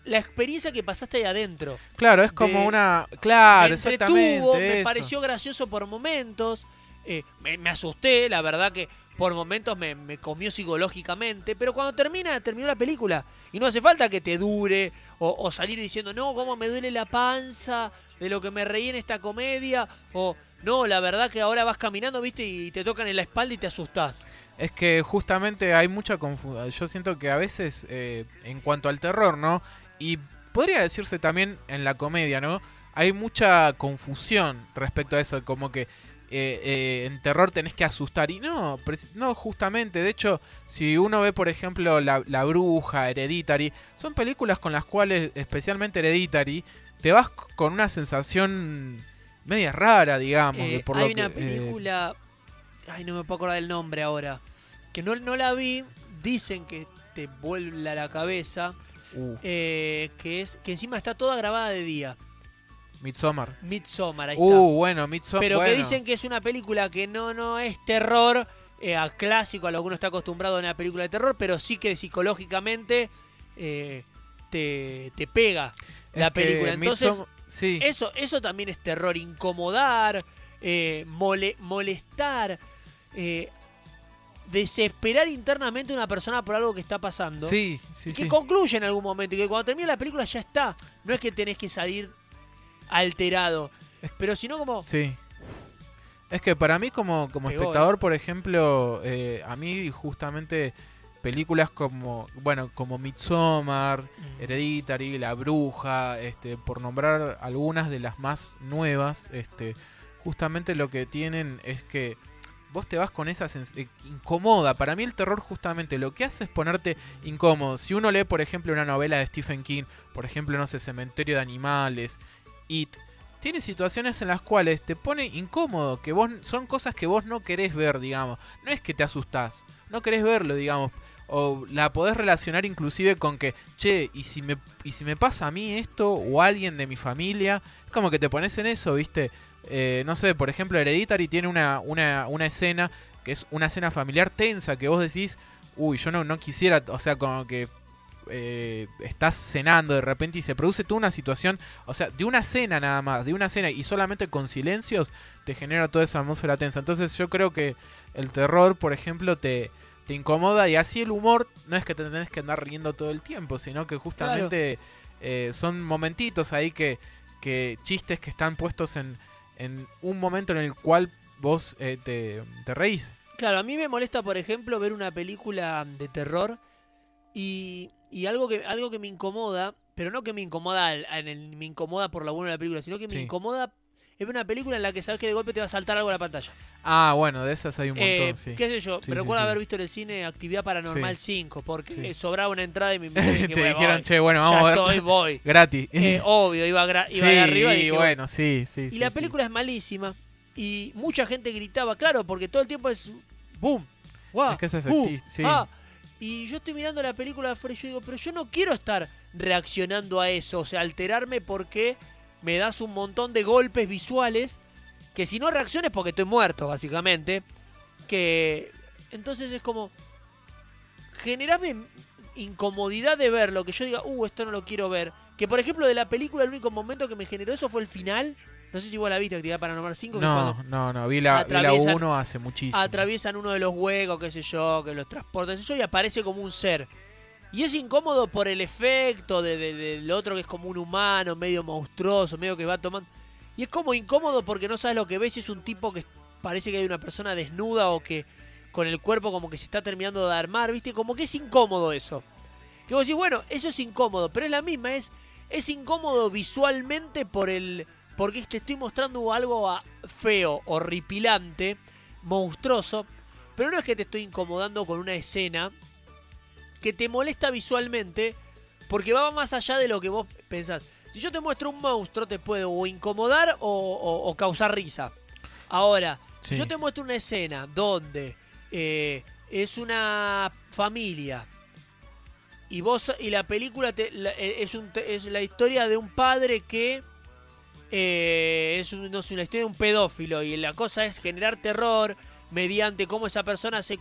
la experiencia que pasaste ahí adentro. Claro, es como De- una... Claro, me exactamente. entretuvo, me eso. pareció gracioso por momentos, eh, me, asusté, la verdad que por momentos me, me comió psicológicamente, pero cuando termina, terminó la película. Y no hace falta que te dure o, o salir diciendo, no, cómo me duele la panza de lo que me reí en esta comedia, o no, la verdad que ahora vas caminando, viste, y te tocan en la espalda y te asustás. Es que justamente hay mucha confusión. Yo siento que a veces, eh, en cuanto al terror, ¿no? Y podría decirse también en la comedia, ¿no? Hay mucha confusión respecto a eso, como que eh, eh, en terror tenés que asustar. Y no, no, justamente. De hecho, si uno ve, por ejemplo, La, La Bruja, Hereditary, son películas con las cuales, especialmente Hereditary, te vas con una sensación media rara, digamos. Eh, por hay lo una que, eh, película, ay, no me puedo acordar el nombre ahora, que no, no la vi, dicen que te vuela la cabeza, Uh. eh, que es que encima está toda grabada de día. Midsommar. Midsommar, ahí Uh, bueno, Midsommar. Pero que dicen que es una película que no, no es terror, eh, a clásico, a lo que uno está acostumbrado en una película de terror, pero sí que psicológicamente eh, te, te pega la Es película. Entonces, Midsommar- sí. eso, eso también es terror, incomodar, eh, mole- molestar, desesperar internamente a una persona por algo que está pasando. Sí, sí, y que sí. concluye en algún momento y que cuando termine la película ya está. No es que tenés que salir alterado, pero sino como... Sí. Es que para mí como, como Pegó, espectador, por ejemplo, eh, a mí justamente películas como, bueno, como Midsommar, Hereditary, La Bruja, este, por nombrar algunas de las más nuevas, este, justamente lo que tienen es que vos te vas con esa eh, incomoda. Para mí el terror justamente lo que hace es ponerte incómodo. Si uno lee, por ejemplo, una novela de Stephen King, por ejemplo, no sé, Cementerio de Animales, It, tiene situaciones en las cuales te pone incómodo, que vos son cosas que vos no querés ver, digamos. No es que te asustás, no querés verlo, digamos. O la podés relacionar inclusive con que, che, ¿y si me, y si me pasa a mí esto o a alguien de mi familia? Es como que te pones en eso, ¿viste? Eh, no sé, por ejemplo, Hereditary tiene una, una, una escena que es una escena familiar tensa que vos decís, uy, yo no, no quisiera, o sea, como que eh, estás cenando de repente y se produce toda una situación, o sea, de una cena nada más, de una cena y solamente con silencios te genera toda esa atmósfera tensa. Entonces yo creo que el terror, por ejemplo, te, te incomoda y así el humor no es que te tenés que andar riendo todo el tiempo, sino que justamente eh, son momentitos ahí que, que chistes que están puestos en, en un momento en el cual vos eh, te, te reís. Claro, a mí me molesta, por ejemplo, ver una película de terror y, y algo, que, algo que me incomoda pero no que me incomoda en el- me incomoda por lo bueno de la película, sino que me Sí. incomoda es una película en la que sabes que de golpe te va a saltar algo a la pantalla. Ah, bueno, de esas hay un montón, Eh, sí. ¿Qué sé yo? Sí, sí, recuerdo sí. haber visto en el cine Actividad Paranormal Sí. 5, porque eh, sobraba una entrada y *laughs* me, dije, Te "Bueno, dijeron, voy". che, bueno, Ya vamos a ver. estoy, voy. *laughs* Gratis. Eh, obvio, iba, gra- iba de arriba y dije, bueno, sí, sí. y la película es malísima. Y mucha gente gritaba, claro, porque todo el tiempo es boom, guau, Es que es uh, efecti- sí. ah. Y yo estoy mirando la película de afuera y yo digo, pero yo no quiero estar reaccionando a eso, o sea, alterarme porque me das un montón de golpes visuales que si no reacciones porque estoy muerto, básicamente. Que entonces es como generame incomodidad de verlo, que yo diga, uh, esto no lo quiero ver. Que por ejemplo de la película el único momento que me generó eso fue el final. No sé si vos la viste, Actividad Paranormal 5. que No, no, no. Vi la, vi la atraviesan- 1 hace muchísimo. Atraviesan uno de los huecos, qué sé yo, que los transporta, qué sé yo, y aparece como un ser. Y es incómodo por el efecto de- de- del otro que es como un humano, medio monstruoso, medio que va tomando. Y es como incómodo porque no sabes lo que ves, y es un tipo que parece que hay una persona desnuda o que con el cuerpo como que se está terminando de armar, ¿viste? Como que es incómodo eso. Que vos decís, bueno, eso es incómodo, pero es la misma, es, es incómodo visualmente por el. Porque te estoy mostrando algo ah, feo, horripilante, monstruoso. Pero no es que te estoy incomodando con una escena que te molesta visualmente, porque va más allá de lo que vos pensás. Si yo te muestro un monstruo, te puede o incomodar o, o- o causar risa. Ahora, Sí. si yo te muestro una escena donde eh, es una familia y vos y la película te- la- eh, es, un, es la historia de un padre que eh, es un- no sé, una historia de un pedófilo y la cosa es generar terror mediante cómo esa persona se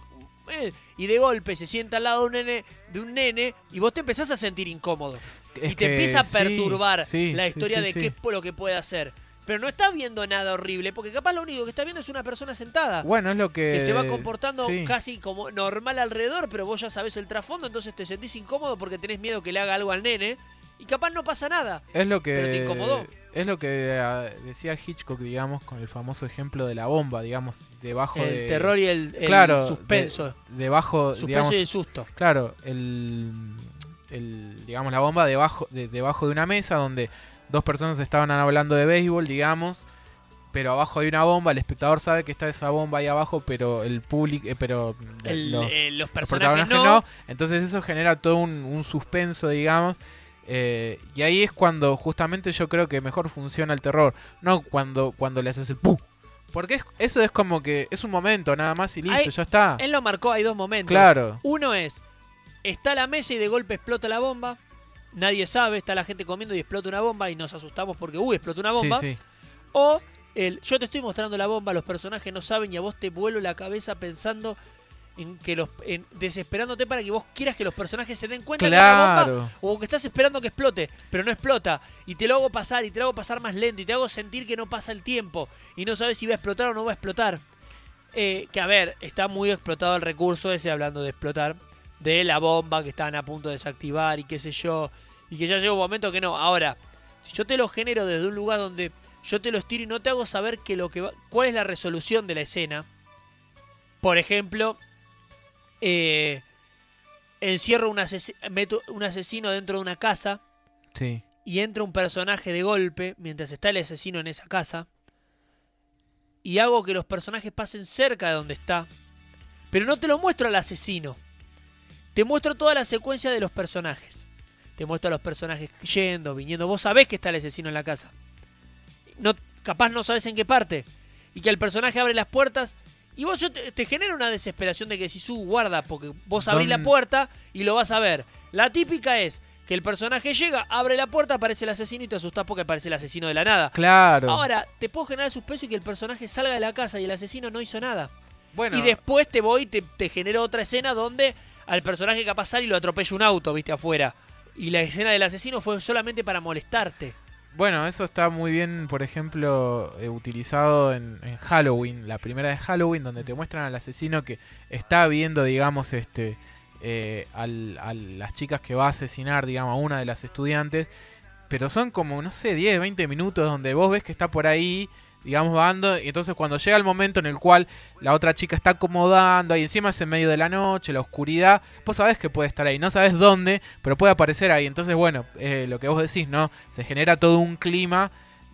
eh, y de golpe se sienta al lado de un nene, de un nene y vos te empezás a sentir incómodo Es y te empieza a perturbar sí, la historia sí, de qué es lo que puede hacer. Pero no estás viendo nada horrible, porque capaz lo único que está viendo es una persona sentada. Bueno, es lo que. que se va comportando sí. casi como normal alrededor, pero vos ya sabés el trasfondo, entonces te sentís incómodo porque tenés miedo que le haga algo al nene. Y capaz no pasa nada. Es lo que. Pero te incomodó. Es lo que ah, decía Hitchcock, digamos, con el famoso ejemplo de la bomba, digamos, debajo El de. terror y el- el claro, suspenso. de- debajo. Suspenso digamos, y el susto. Claro, el. el digamos, la bomba debajo de, debajo de una mesa donde dos personas estaban hablando de béisbol, digamos. Pero abajo hay una bomba, el espectador sabe que está esa bomba ahí abajo, pero el público, eh, pero El- los, eh, los los personajes protagonistas no. Entonces eso genera todo un, un suspenso, digamos. Eh, y ahí es cuando justamente yo creo que mejor funciona el terror. No cuando, cuando le haces el ¡pum! Porque es- eso es como que es un momento nada más y listo, Hay- ya está. Él lo marcó, hay dos momentos. Claro. Uno es, está la mesa y de golpe explota la bomba. Nadie sabe, está la gente comiendo y explota una bomba y nos asustamos porque, uy, explotó una bomba. Sí, sí. O el, yo te estoy mostrando la bomba, los personajes no saben y a vos te vuelo la cabeza pensando en que los en, desesperándote para que vos quieras que los personajes se den cuenta de la Claro. bomba o que estás esperando que explote, pero no explota y te lo hago pasar y te lo hago pasar más lento y te hago sentir que no pasa el tiempo y no sabes si va a explotar o no va a explotar. Eh, que a ver, está muy explotado el recurso ese hablando de explotar de la bomba que estaban a punto de desactivar y qué sé yo y que ya llega un momento que no. Ahora, si yo te lo genero desde un lugar donde yo te lo estiro y no te hago saber que lo que va- cuál es la resolución de la escena. Por ejemplo, eh, encierro un, ases- meto un asesino dentro de una casa Sí. y entra un personaje de golpe mientras está el asesino en esa casa y hago que los personajes pasen cerca de donde está, pero no te lo muestro al asesino. Te muestro toda la secuencia de los personajes. Te muestro a los personajes yendo, viniendo. Vos sabés que está el asesino en la casa. No, capaz no sabes en qué parte. Y que el personaje abre las puertas. Y vos yo te, te genera una desesperación de que si su guarda, porque vos abrís la puerta y lo vas a ver. La típica es que el personaje llega, abre la puerta, aparece el asesino y te asustás porque aparece el asesino de la nada. Claro. Ahora, te puedo generar suspenso y que el personaje salga de la casa y el asesino no hizo nada. Bueno. Y después te voy y te, te genero otra escena donde al personaje capaz sale y lo atropella un auto, viste, afuera. Y la escena del asesino fue solamente para molestarte. Bueno, eso está muy bien, por ejemplo, eh, utilizado en, en Halloween, la primera de Halloween, donde te muestran al asesino que está viendo, digamos, este, eh, al- a las chicas que va a asesinar, digamos, a una de las estudiantes. Pero son como, no sé, 10, 20 minutos donde vos ves que está por ahí digamos, bando. Y entonces cuando llega el momento en el cual la otra chica está acomodando, y encima es en medio de la noche, la oscuridad, vos sabés que puede estar ahí, no sabés dónde, pero puede aparecer ahí. Entonces, bueno, eh, lo que vos decís, ¿no? Se genera todo un clima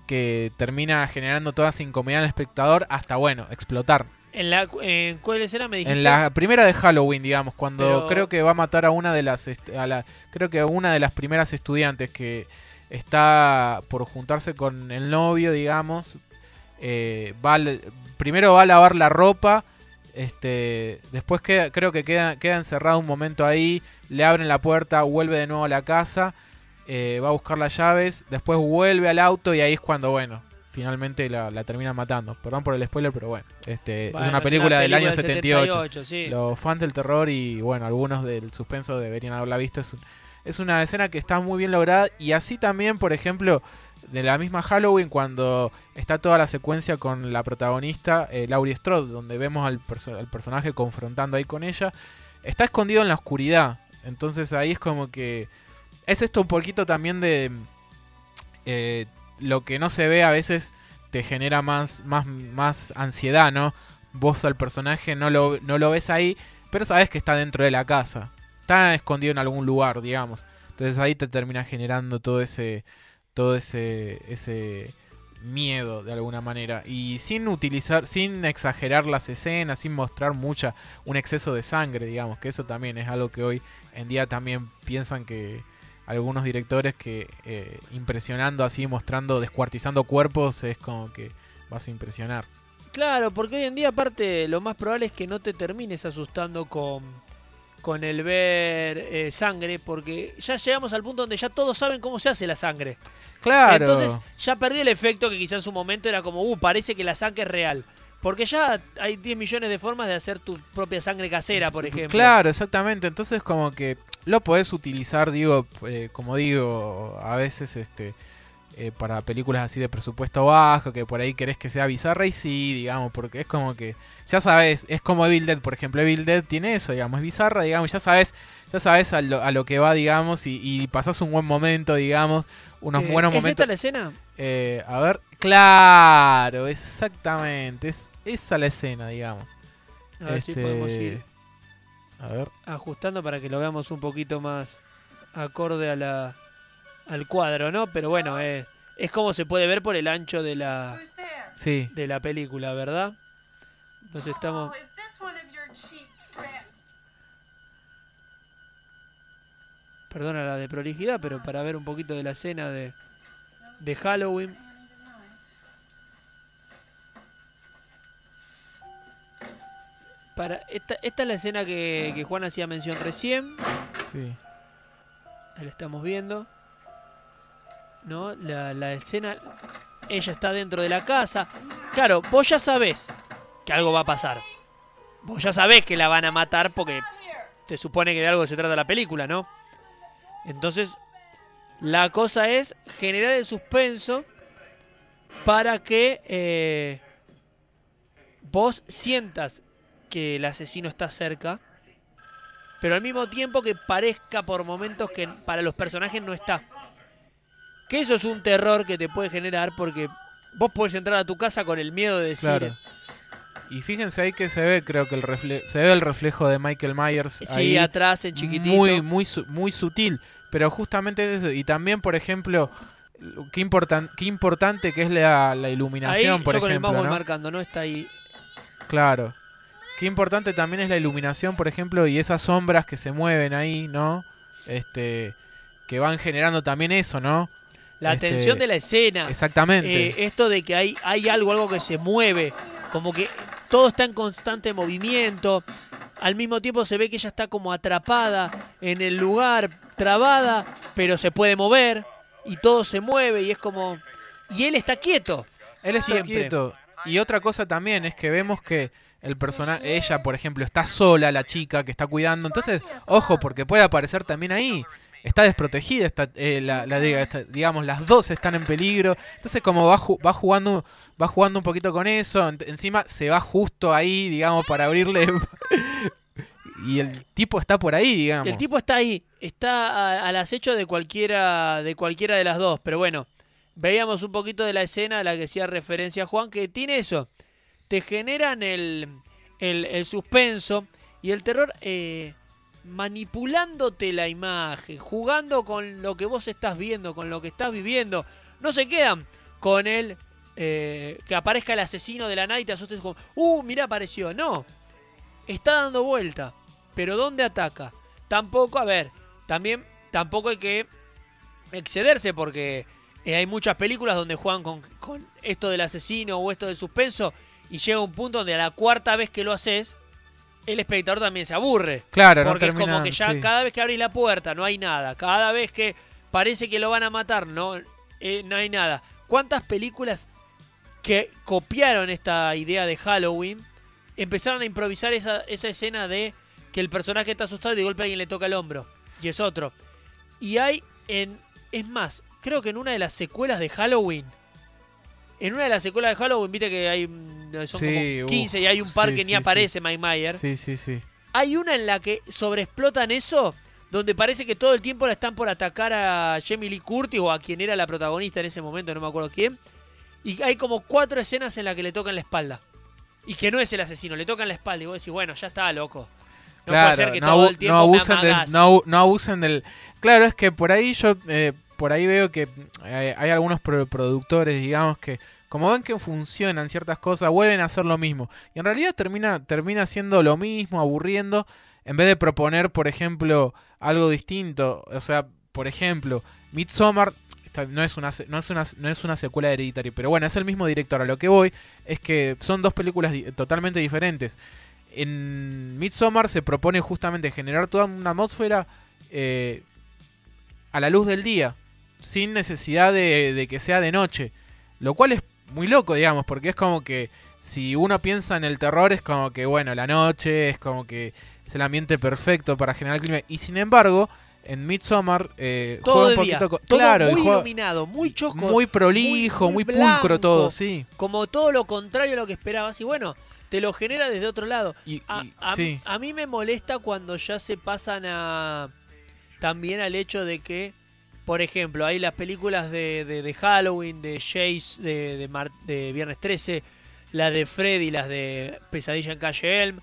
que termina generando toda esa incomodidad al espectador hasta, bueno, explotar. ¿En, la, en cuál escena me dijiste? En la primera de Halloween, digamos, cuando Pero- creo que va a matar a una de las a la, creo que a una de las primeras estudiantes que está por juntarse con el novio, digamos, eh, va primero va a lavar la ropa, este, después queda, creo que queda, queda encerrado un momento ahí, le abren la puerta, vuelve de nuevo a la casa, eh, va a buscar las llaves, después vuelve al auto y ahí es cuando, bueno, finalmente la, la termina matando. Perdón por el spoiler, pero bueno, este, Bueno, es una es película del año del 78. 78, sí. Los fans del terror y, bueno, algunos del suspenso deberían haberla visto. Es, un- es una escena que está muy bien lograda y así también, por ejemplo, de la misma Halloween cuando está toda la secuencia con la protagonista, eh, Laurie Strode, donde vemos al, al personaje confrontando ahí con ella, está escondido en la oscuridad. Entonces ahí es como que... Es esto un poquito también de... eh, lo que no se ve a veces te genera más, más, más ansiedad, ¿no? Vos al personaje no lo, no lo ves ahí, pero sabes que está dentro de la casa. Está escondido en algún lugar, digamos. Entonces ahí te termina generando todo ese. Todo ese. ese miedo de alguna manera. Y sin utilizar, sin exagerar las escenas, sin mostrar mucha, un exceso de sangre, digamos, que eso también es algo que hoy en día también piensan que algunos directores que eh, impresionando así, mostrando, descuartizando cuerpos, es como que vas a impresionar. Claro, porque hoy en día aparte lo más probable es que no te termines asustando con, con el ver eh, sangre, porque ya llegamos al punto donde ya todos saben cómo se hace la sangre. Claro. Entonces ya perdió el efecto que quizás en su momento era como, uh, parece que la sangre es real. Porque ya hay 10 millones de formas de hacer tu propia sangre casera, por ejemplo. Claro, exactamente. Entonces como que lo podés utilizar, digo, eh, como digo, a veces este eh, para películas así de presupuesto bajo, que por ahí querés que sea bizarra y sí, digamos, porque es como que ya sabes, es como Evil Dead, por ejemplo, Evil Dead tiene eso, digamos, es bizarra, digamos, ya sabes, ya sabes a lo, a lo que va, digamos, y, y pasás un buen momento, digamos, unos Eh, buenos ¿es momentos. esta la escena? Eh, a ver, claro, exactamente, es esa la escena, digamos. A ver si podemos ir A ver. ajustando para que lo veamos un poquito más acorde a la, al cuadro, ¿no? Pero bueno, eh, es como se puede ver por el ancho de la, Sí. de la película, ¿verdad? Nos estamos... Perdona la de prolijidad, pero para ver un poquito de la escena de, de Halloween. Para, esta, esta es la escena que, que Juan hacía mención recién. Sí. Ahí la estamos viendo. ¿No? La, la escena. Ella está dentro de la casa. Claro, vos ya sabés que algo va a pasar. Vos ya sabés que la van a matar porque se supone que de algo se trata la película, ¿no? Entonces, la cosa es generar el suspenso para que eh, vos sientas que el asesino está cerca, pero al mismo tiempo que parezca por momentos que para los personajes no está. Que eso es un terror que te puede generar porque vos podés entrar a tu casa con el miedo de decir... Claro. Y fíjense ahí que se ve, creo que el refle se ve el reflejo de Michael Myers Sí, ahí atrás, en chiquitito. Muy, muy, su- muy sutil. Pero justamente es eso. Y también, por ejemplo, qué, importan qué importante que es la, la Ahí iluminación, por yo con el ejemplo. voy ¿no? marcando, no está ahí. Claro. Qué importante también es la iluminación, por ejemplo, y esas sombras que se mueven ahí, ¿no? Este, que van generando también eso, ¿no? La Este, tensión de la escena. Exactamente. Eh, esto de que hay, hay algo, algo que se mueve. Como que todo está en constante movimiento. Al mismo tiempo se ve que ella está como atrapada en el lugar, trabada, pero se puede mover. Y todo se mueve y es como... Y él está quieto. Él está siempre. quieto. Y otra cosa también es que vemos que el personaje, ella, por ejemplo, está sola, la chica que está cuidando. Entonces, ojo, porque puede aparecer también ahí. Está desprotegida, está, eh, la, la digamos, las dos están en peligro. Entonces, como va, va jugando va jugando un poquito con eso, en- encima se va justo ahí, digamos, para abrirle. *laughs* y el tipo está por ahí, digamos. El tipo está ahí, está al acecho de cualquiera, de cualquiera de las dos, pero bueno, veíamos un poquito de la escena a la que hacía referencia Juan, que tiene eso. Te generan el, el, el suspenso y el terror eh, manipulándote la imagen, jugando con lo que vos estás viendo, con lo que estás viviendo. No se quedan con el eh, que aparezca el asesino de la nada y te asustes como, uh, mira, apareció. No, está dando vuelta. Pero ¿dónde ataca? Tampoco, a ver, también tampoco hay que excederse porque eh, hay muchas películas donde juegan con, con esto del asesino o esto del suspenso y llega un punto donde a la cuarta vez que lo haces, el espectador también se aburre. Claro, no porque es como que ya sí. cada vez que abrís la puerta no hay nada. Cada vez que parece que lo van a matar, no, eh, no hay nada. ¿Cuántas películas que copiaron esta idea de Halloween empezaron a improvisar esa, esa escena de que el personaje está asustado y de golpe alguien le toca el hombro? Y es otro. Y hay en. Es más, creo que en una de las secuelas de Halloween. En una de las secuelas de Halloween, viste que hay. mm, Son Sí, como uh, 15 y hay un par sí, que ni sí, aparece Mike Myers. Sí, sí, sí. Hay una en la que sobreexplotan eso, donde parece que todo el tiempo la están por atacar a Jamie Lee Curtis o a quien era la protagonista en ese momento, no me acuerdo quién. Y hay como cuatro escenas en las que le tocan la espalda. Y que no es el asesino, le tocan la espalda. Y vos decís, bueno, ya está, loco. No puede ser que no, todo el tiempo no me abusen del, amagás. no, no abusen del. Claro, es que por ahí yo eh, por ahí veo que eh, hay algunos pro- productores, digamos que como ven que funcionan ciertas cosas, vuelven a hacer lo mismo y en realidad termina termina siendo lo mismo, aburriendo en vez de proponer, por ejemplo, algo distinto. O sea, por ejemplo, Midsommar no es una no es una no es una secuela de Hereditary, pero bueno, es el mismo director. A lo que voy es que son dos películas totalmente diferentes. En Midsommar se propone justamente generar toda una atmósfera eh, a la luz del día, sin necesidad de, de que sea de noche. Lo cual es muy loco, digamos, porque es como que si uno piensa en el terror, es como que, bueno, la noche es como que es el ambiente perfecto para generar el clima. Y sin embargo, en Midsommar eh, Todo juega un poquito con- todo claro, y muy juega- iluminado, muy choco, muy prolijo, muy, pulcro blanco, todo, sí. Como todo lo contrario a lo que esperabas. Y bueno, te lo genera desde otro lado. a, a- sí. a mí me molesta cuando ya se pasan a. También al hecho de que, por ejemplo, hay las películas de, de- de Halloween, de Chase, de, de Viernes 13, las de Freddy, las de Pesadilla en Calle Elm.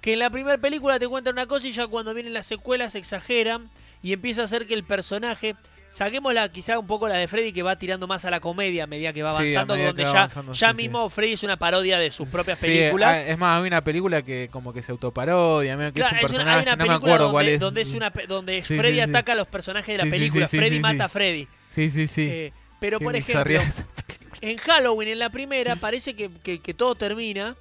Que en la primera película te cuentan una cosa y ya cuando vienen las secuelas exageran y empieza a hacer que el personaje. Saquémosla quizá un poco la de Freddy que va tirando más a la comedia a medida que va avanzando, donde va ya, avanzando, ya sí, sí. mismo Freddy es una parodia de sus propias películas. ah, es más, hay una película que como que se autoparodia, que Claro, es un es una- una no me película acuerdo donde, cuál es. donde es una pe- donde Sí, Freddy ataca a los personajes de la película. Freddy mata a Freddy. Sí, sí, sí. Eh, pero Qué por ejemplo, en Halloween, en la primera, *laughs* parece que, que- que todo termina.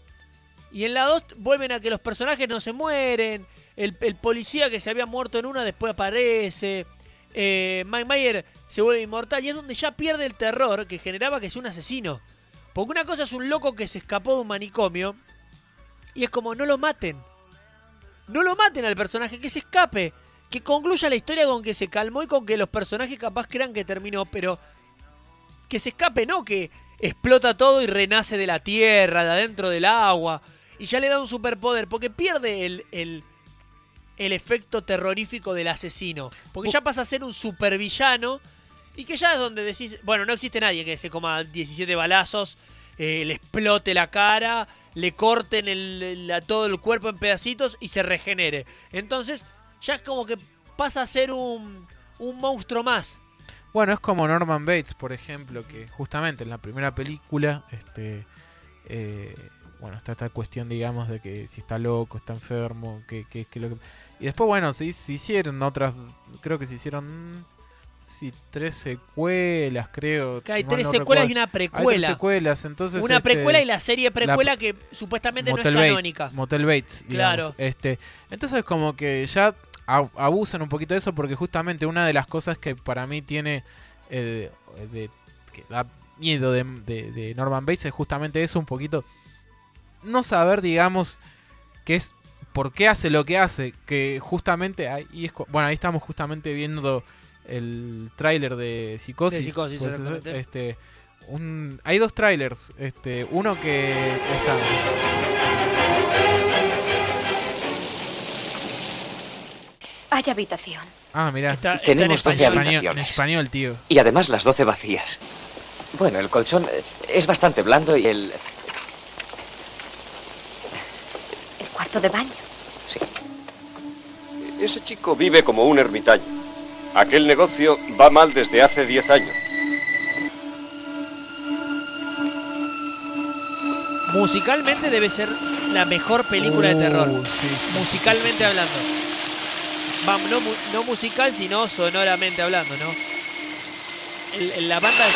Y en la 2 vuelven a que los personajes no se mueren. El, el policía que se había muerto en una después aparece. Eh, Mike Mayer se vuelve inmortal. Y es donde ya pierde el terror que generaba que sea un asesino. Porque una cosa es un loco que se escapó de un manicomio. Y es como, no lo maten. No lo maten al personaje, que se escape. Que concluya la historia con que se calmó y con que los personajes capaz crean que terminó. Pero que se escape, no que explota todo y renace de la tierra, de adentro del agua. Y ya le da un superpoder. Porque pierde el, el, el efecto terrorífico del asesino. Porque ya pasa a ser un supervillano. Y que ya es donde decís, bueno, no existe nadie que se coma 17 balazos, eh, le explote la cara, le corten el, el- a todo el cuerpo en pedacitos y se regenere. Entonces, ya es como que pasa a ser un, un monstruo más. Bueno, es como Norman Bates, por ejemplo, que justamente en la primera película, este, eh, bueno, está esta cuestión, digamos, de que si está loco, está enfermo, que, que, que lo que- Y después, bueno, se, se hicieron otras, creo que se hicieron, sí, tres secuelas, creo. Que hay tres no secuelas recuerdo. y una Hay precuela. tres secuelas, entonces... Una este, precuela y la serie precuela la- que supuestamente Motel no es Bates- canónica. Motel Bates, digamos. Claro. Este, entonces como que ya abusan un poquito de eso porque justamente una de las cosas que para mí tiene eh, de, que da miedo de, de- de Norman Bates es justamente eso un poquito no saber digamos qué es por qué hace lo que hace que justamente ahí es cu- bueno ahí estamos justamente viendo el tráiler de Psicosis, De Psicosis, pues, este un, hay dos trailers este uno que está Hay habitación. Ah, mira. Está- está en Tenemos 12 español. habitaciones. En español, tío. Y además las 12 vacías. Bueno, el colchón eh, es bastante blando y el... El cuarto de baño. Ese chico vive como un ermitaño. Aquel negocio va mal desde hace 10 años. Musicalmente debe ser la mejor película de terror. Sí, sí, musicalmente hablando. Vamos, no, no musical, sino sonoramente hablando, ¿no? El- el- la banda es...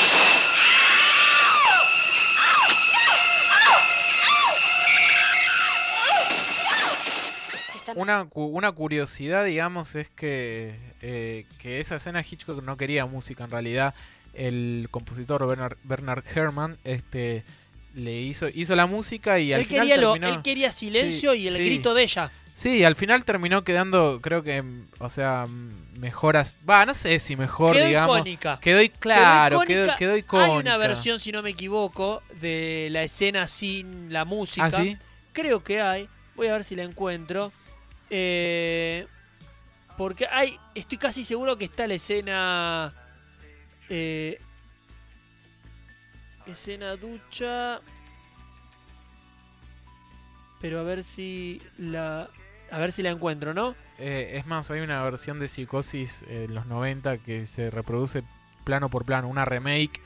Una, cu- una curiosidad, digamos, es que, eh, que esa escena Hitchcock no quería música. En realidad, el compositor Bernard, Bernard Herrmann este, le hizo, hizo la música y al Él final quería, lo- terminó- él quería silencio Sí, y el sí. grito de ella. Sí, al final terminó quedando, creo que, o sea, mejoras. Va, no sé si mejor, Quedó digamos. icónica. Quedó, claro, Quedó quedó, icónica. quedó icónica. Hay una versión, si no me equivoco, de la escena sin la música. ¿Ah, sí? Creo que hay. Voy a ver si la encuentro. Eh, porque hay. Estoy casi seguro que está la escena. eh, escena ducha. Pero a ver si la. A ver si la encuentro, ¿no? Eh, es más, hay una versión de Psicosis eh, en los 90 que se reproduce plano por plano, una remake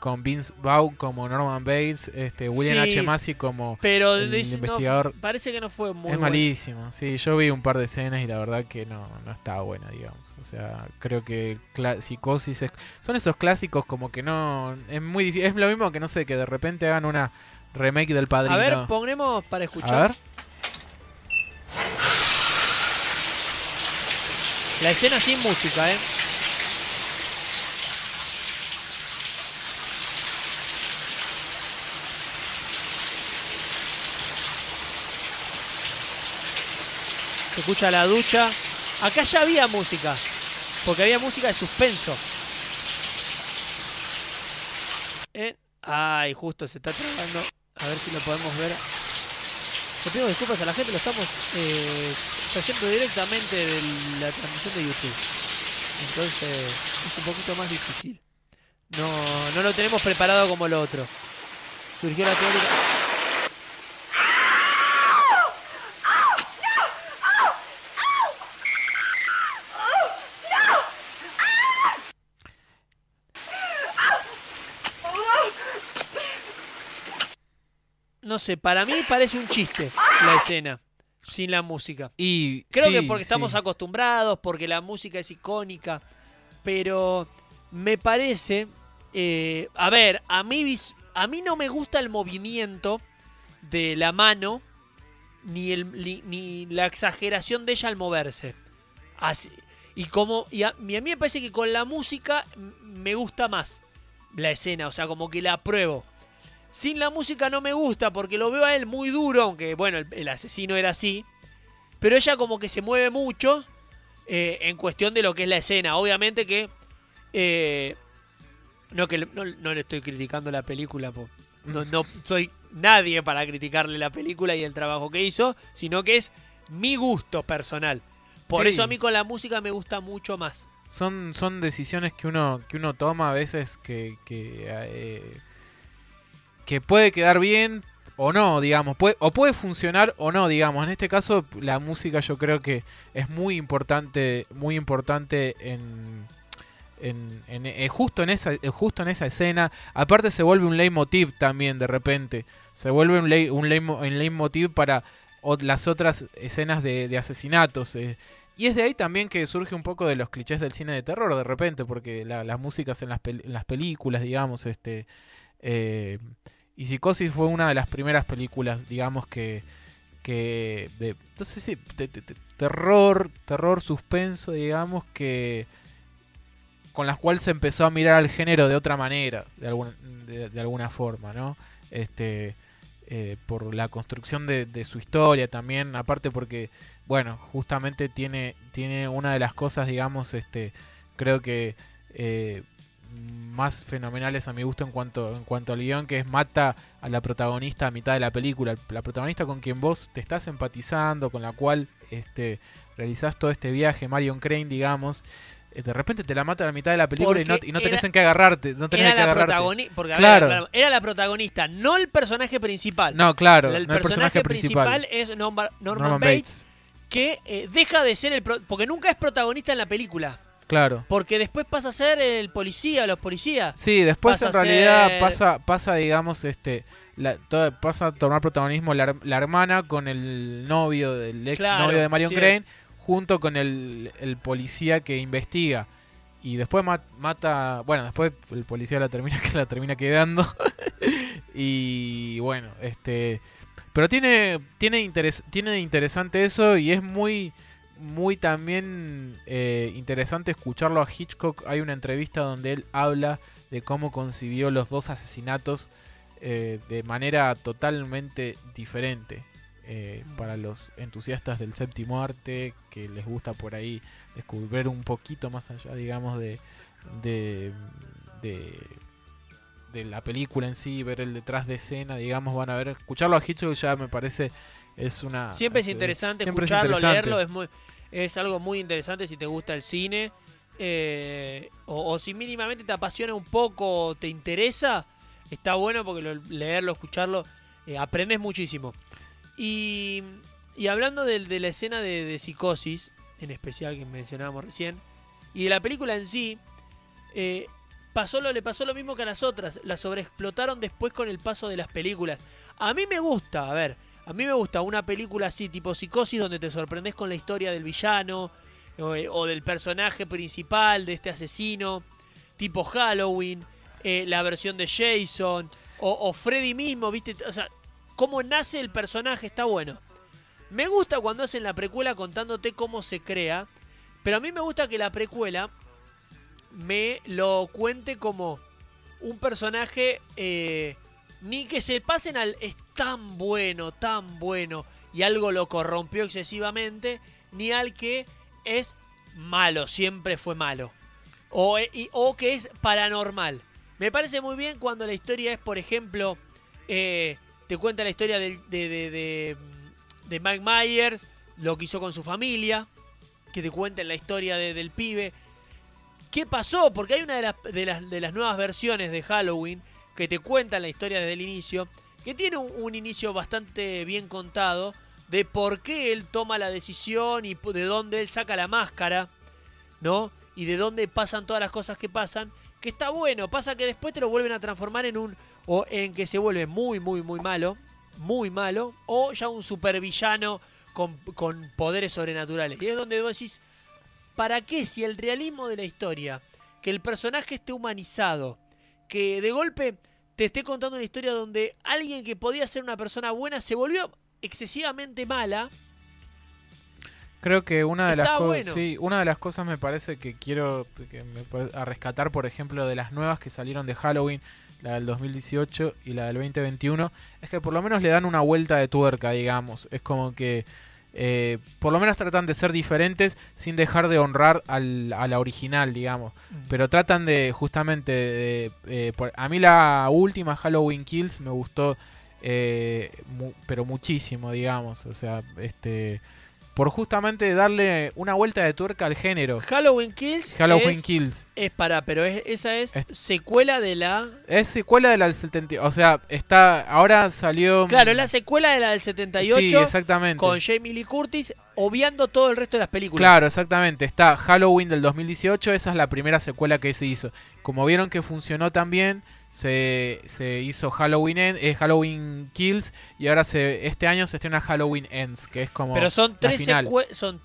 con Vince Vaughn como Norman Bates, este William Sí, H. Massey como Pero el dice- no, investigador. parece que no fue muy es bueno. malísimo, sí, yo vi un par de escenas y la verdad que no, no está buena, digamos. O sea, creo que Psicosis es- son esos clásicos como que no... Es muy difícil, es lo mismo que no sé, que de repente hagan una remake del Padrino. A ver, ponemos para escuchar. A ver. La escena sin música, ¿eh? Se escucha la ducha. Acá ya había música. Porque había música de suspenso. ¿Eh? Ay, justo se está trabando. A ver si lo podemos ver. Le pido disculpas a la gente, lo estamos eh, trayendo directamente de la transmisión de YouTube. Entonces es un poquito más difícil. No, no lo tenemos preparado como lo otro. Surgió la teórica. Sé, para mí parece un chiste la escena sin la música. Y Creo sí, que porque estamos sí. acostumbrados, porque la música es icónica, pero me parece, eh, a ver, a mí, a mí no me gusta el movimiento de la mano ni, el, ni, ni la exageración de ella al moverse. Así, y como y a, y a mí me parece que con la música me gusta más la escena, o sea, como que la apruebo. Sin la música no me gusta porque lo veo a él muy duro, aunque bueno, el, el asesino era así. Pero ella como que se mueve mucho eh, en cuestión de lo que es la escena. Obviamente que... eh, no que le- no, no le estoy criticando la película, po. no, no soy nadie para criticarle la película y el trabajo que hizo, sino que es mi gusto personal. Por Sí. eso a mí con la música me gusta mucho más. Son, son decisiones que uno, que uno toma a veces que, que, eh, que puede quedar bien o no, digamos. O puede funcionar o no, digamos. En este caso, la música yo creo que es muy importante, muy importante en, en, eh, justo, en esa, eh, justo en esa escena. Aparte se vuelve un leitmotiv también de repente. Se vuelve un, lei- un, leitmo- un leitmotiv para las otras escenas de, asesinatos. eh. Y es de ahí también que surge un poco de los clichés del cine de terror de repente, porque la- las músicas en las, pel- en las películas, digamos, este... y Psicosis fue una de las primeras películas, digamos, que... que de, no sé terror, terror, suspenso, digamos, que... con las cuales se empezó a mirar al género de otra manera, de, alguna de, alguna forma, ¿no? Este... eh, por la construcción de, de su historia también, aparte porque, bueno, justamente tiene, tiene una de las cosas, digamos, este, creo que eh, más fenomenales a mi gusto en cuanto, en cuanto al guion, que es mata a la protagonista a mitad de la película, la protagonista con quien vos te estás empatizando, con la cual este, realizás todo este viaje, Marion Crane, digamos, eh, de repente te la mata a la mitad de la película y no, y no tenés era- en qué agarrarte. No tenés Era que la, agarrarte. porque, ver, claro. era la protagonista, no el personaje principal. No, claro, El no el personaje principal. es Norma- Norman, Norman Bates, Bates. que eh, deja de ser el... pro- porque nunca es protagonista en la película. Claro. Porque después pasa a ser el policía, los policías. Sí, después Pasa en realidad ser- pasa, pasa, digamos, este, la, toda- pasa a tomar protagonismo la, her- la hermana con el novio del ex Claro, novio de Marion sí. Crane, junto con el, el policía que investiga. Y después ma- mata, bueno, después el policía la termina, *laughs* que la termina quedando. *laughs* y bueno, este, pero tiene, tiene, interes- tiene interesante eso y es muy, muy también eh, interesante escucharlo a Hitchcock. Hay una entrevista donde él habla de cómo concibió los dos asesinatos eh, de manera totalmente diferente. eh, para los entusiastas del séptimo arte, que les gusta por ahí descubrir un poquito más allá, digamos, de, de, de, de la película en sí, ver el detrás de escena, digamos, van a ver, escucharlo a Hitchcock ya me parece es una... Siempre es interesante siempre es escucharlo, interesante. leerlo, es, muy, es algo muy interesante si te gusta el cine. eh, o, si mínimamente te apasiona un poco, te interesa, está bueno porque lo- leerlo, escucharlo, eh, aprendes muchísimo. Y, y hablando de, la escena de, psicosis, en especial que mencionábamos recién, y de la película en sí, eh, pasó lo, le pasó lo mismo que a las otras. La sobreexplotaron después con el paso de las películas. A mí me gusta, a ver, a mí me gusta una película así, tipo psicosis, donde te sorprendes con la historia del villano o, eh, del personaje principal, de este asesino, tipo Halloween, eh, la versión de Jason, o, Freddy mismo, ¿viste? O sea, cómo nace el personaje está bueno. Me gusta cuando hacen la precuela contándote cómo se crea, pero a mí me gusta que la precuela me lo cuente como un personaje eh, ni que se pasen al es tan bueno, tan bueno y algo lo corrompió excesivamente, ni al que es malo, siempre fue malo. O, eh, o que es paranormal. Me parece muy bien cuando la historia es, por ejemplo, eh, te cuenta la historia de, de, de, de Mike Myers, lo que hizo con su familia, que te cuenten la historia de- del pibe. ¿Qué pasó? Porque hay una de las, de, las, de las nuevas versiones de Halloween que te cuentan la historia desde el inicio, que tiene un, inicio bastante bien contado de por qué él toma la decisión y de dónde él saca la máscara, ¿no? Y de dónde pasan todas las cosas que pasan, que está bueno, pasa que después te lo vuelven a transformar en un o en que se vuelve muy muy muy malo, muy malo o ya un supervillano con, con poderes sobrenaturales. Y es donde vos decís, ¿para qué si el realismo de la historia, que el personaje esté humanizado, que de golpe te esté contando una historia donde alguien que podía ser una persona buena se volvió excesivamente mala? Creo que una de las bueno. sí, una de las cosas me parece que quiero que me a rescatar, por ejemplo, de las nuevas que salieron de Halloween, la del 2018 y la del 2021, es que por lo menos le dan una vuelta de tuerca, digamos. Es como que eh, por lo menos tratan de ser diferentes sin dejar de honrar al, a la original, digamos. Pero tratan de justamente de, eh, por- a mí la última Halloween Kills me gustó, eh, mu- pero muchísimo, digamos. O sea, este por justamente darle una vuelta de tuerca al género. Halloween Kills. Halloween es, Kills. Es para, pero es- esa es, secuela de la. Es secuela de la del 70. O sea, está. Ahora salió. Claro, es la secuela de la del 78. Sí, exactamente. Con Jamie Lee Curtis, obviando todo el resto de las películas. Claro, exactamente. Está Halloween del 2018, esa es la primera secuela que se hizo. Como vieron que funcionó tan bien, se, se hizo Halloween, End- eh, Halloween Kills y ahora se, este año se estrena Halloween Ends, que es como Pero son tres final. secue- son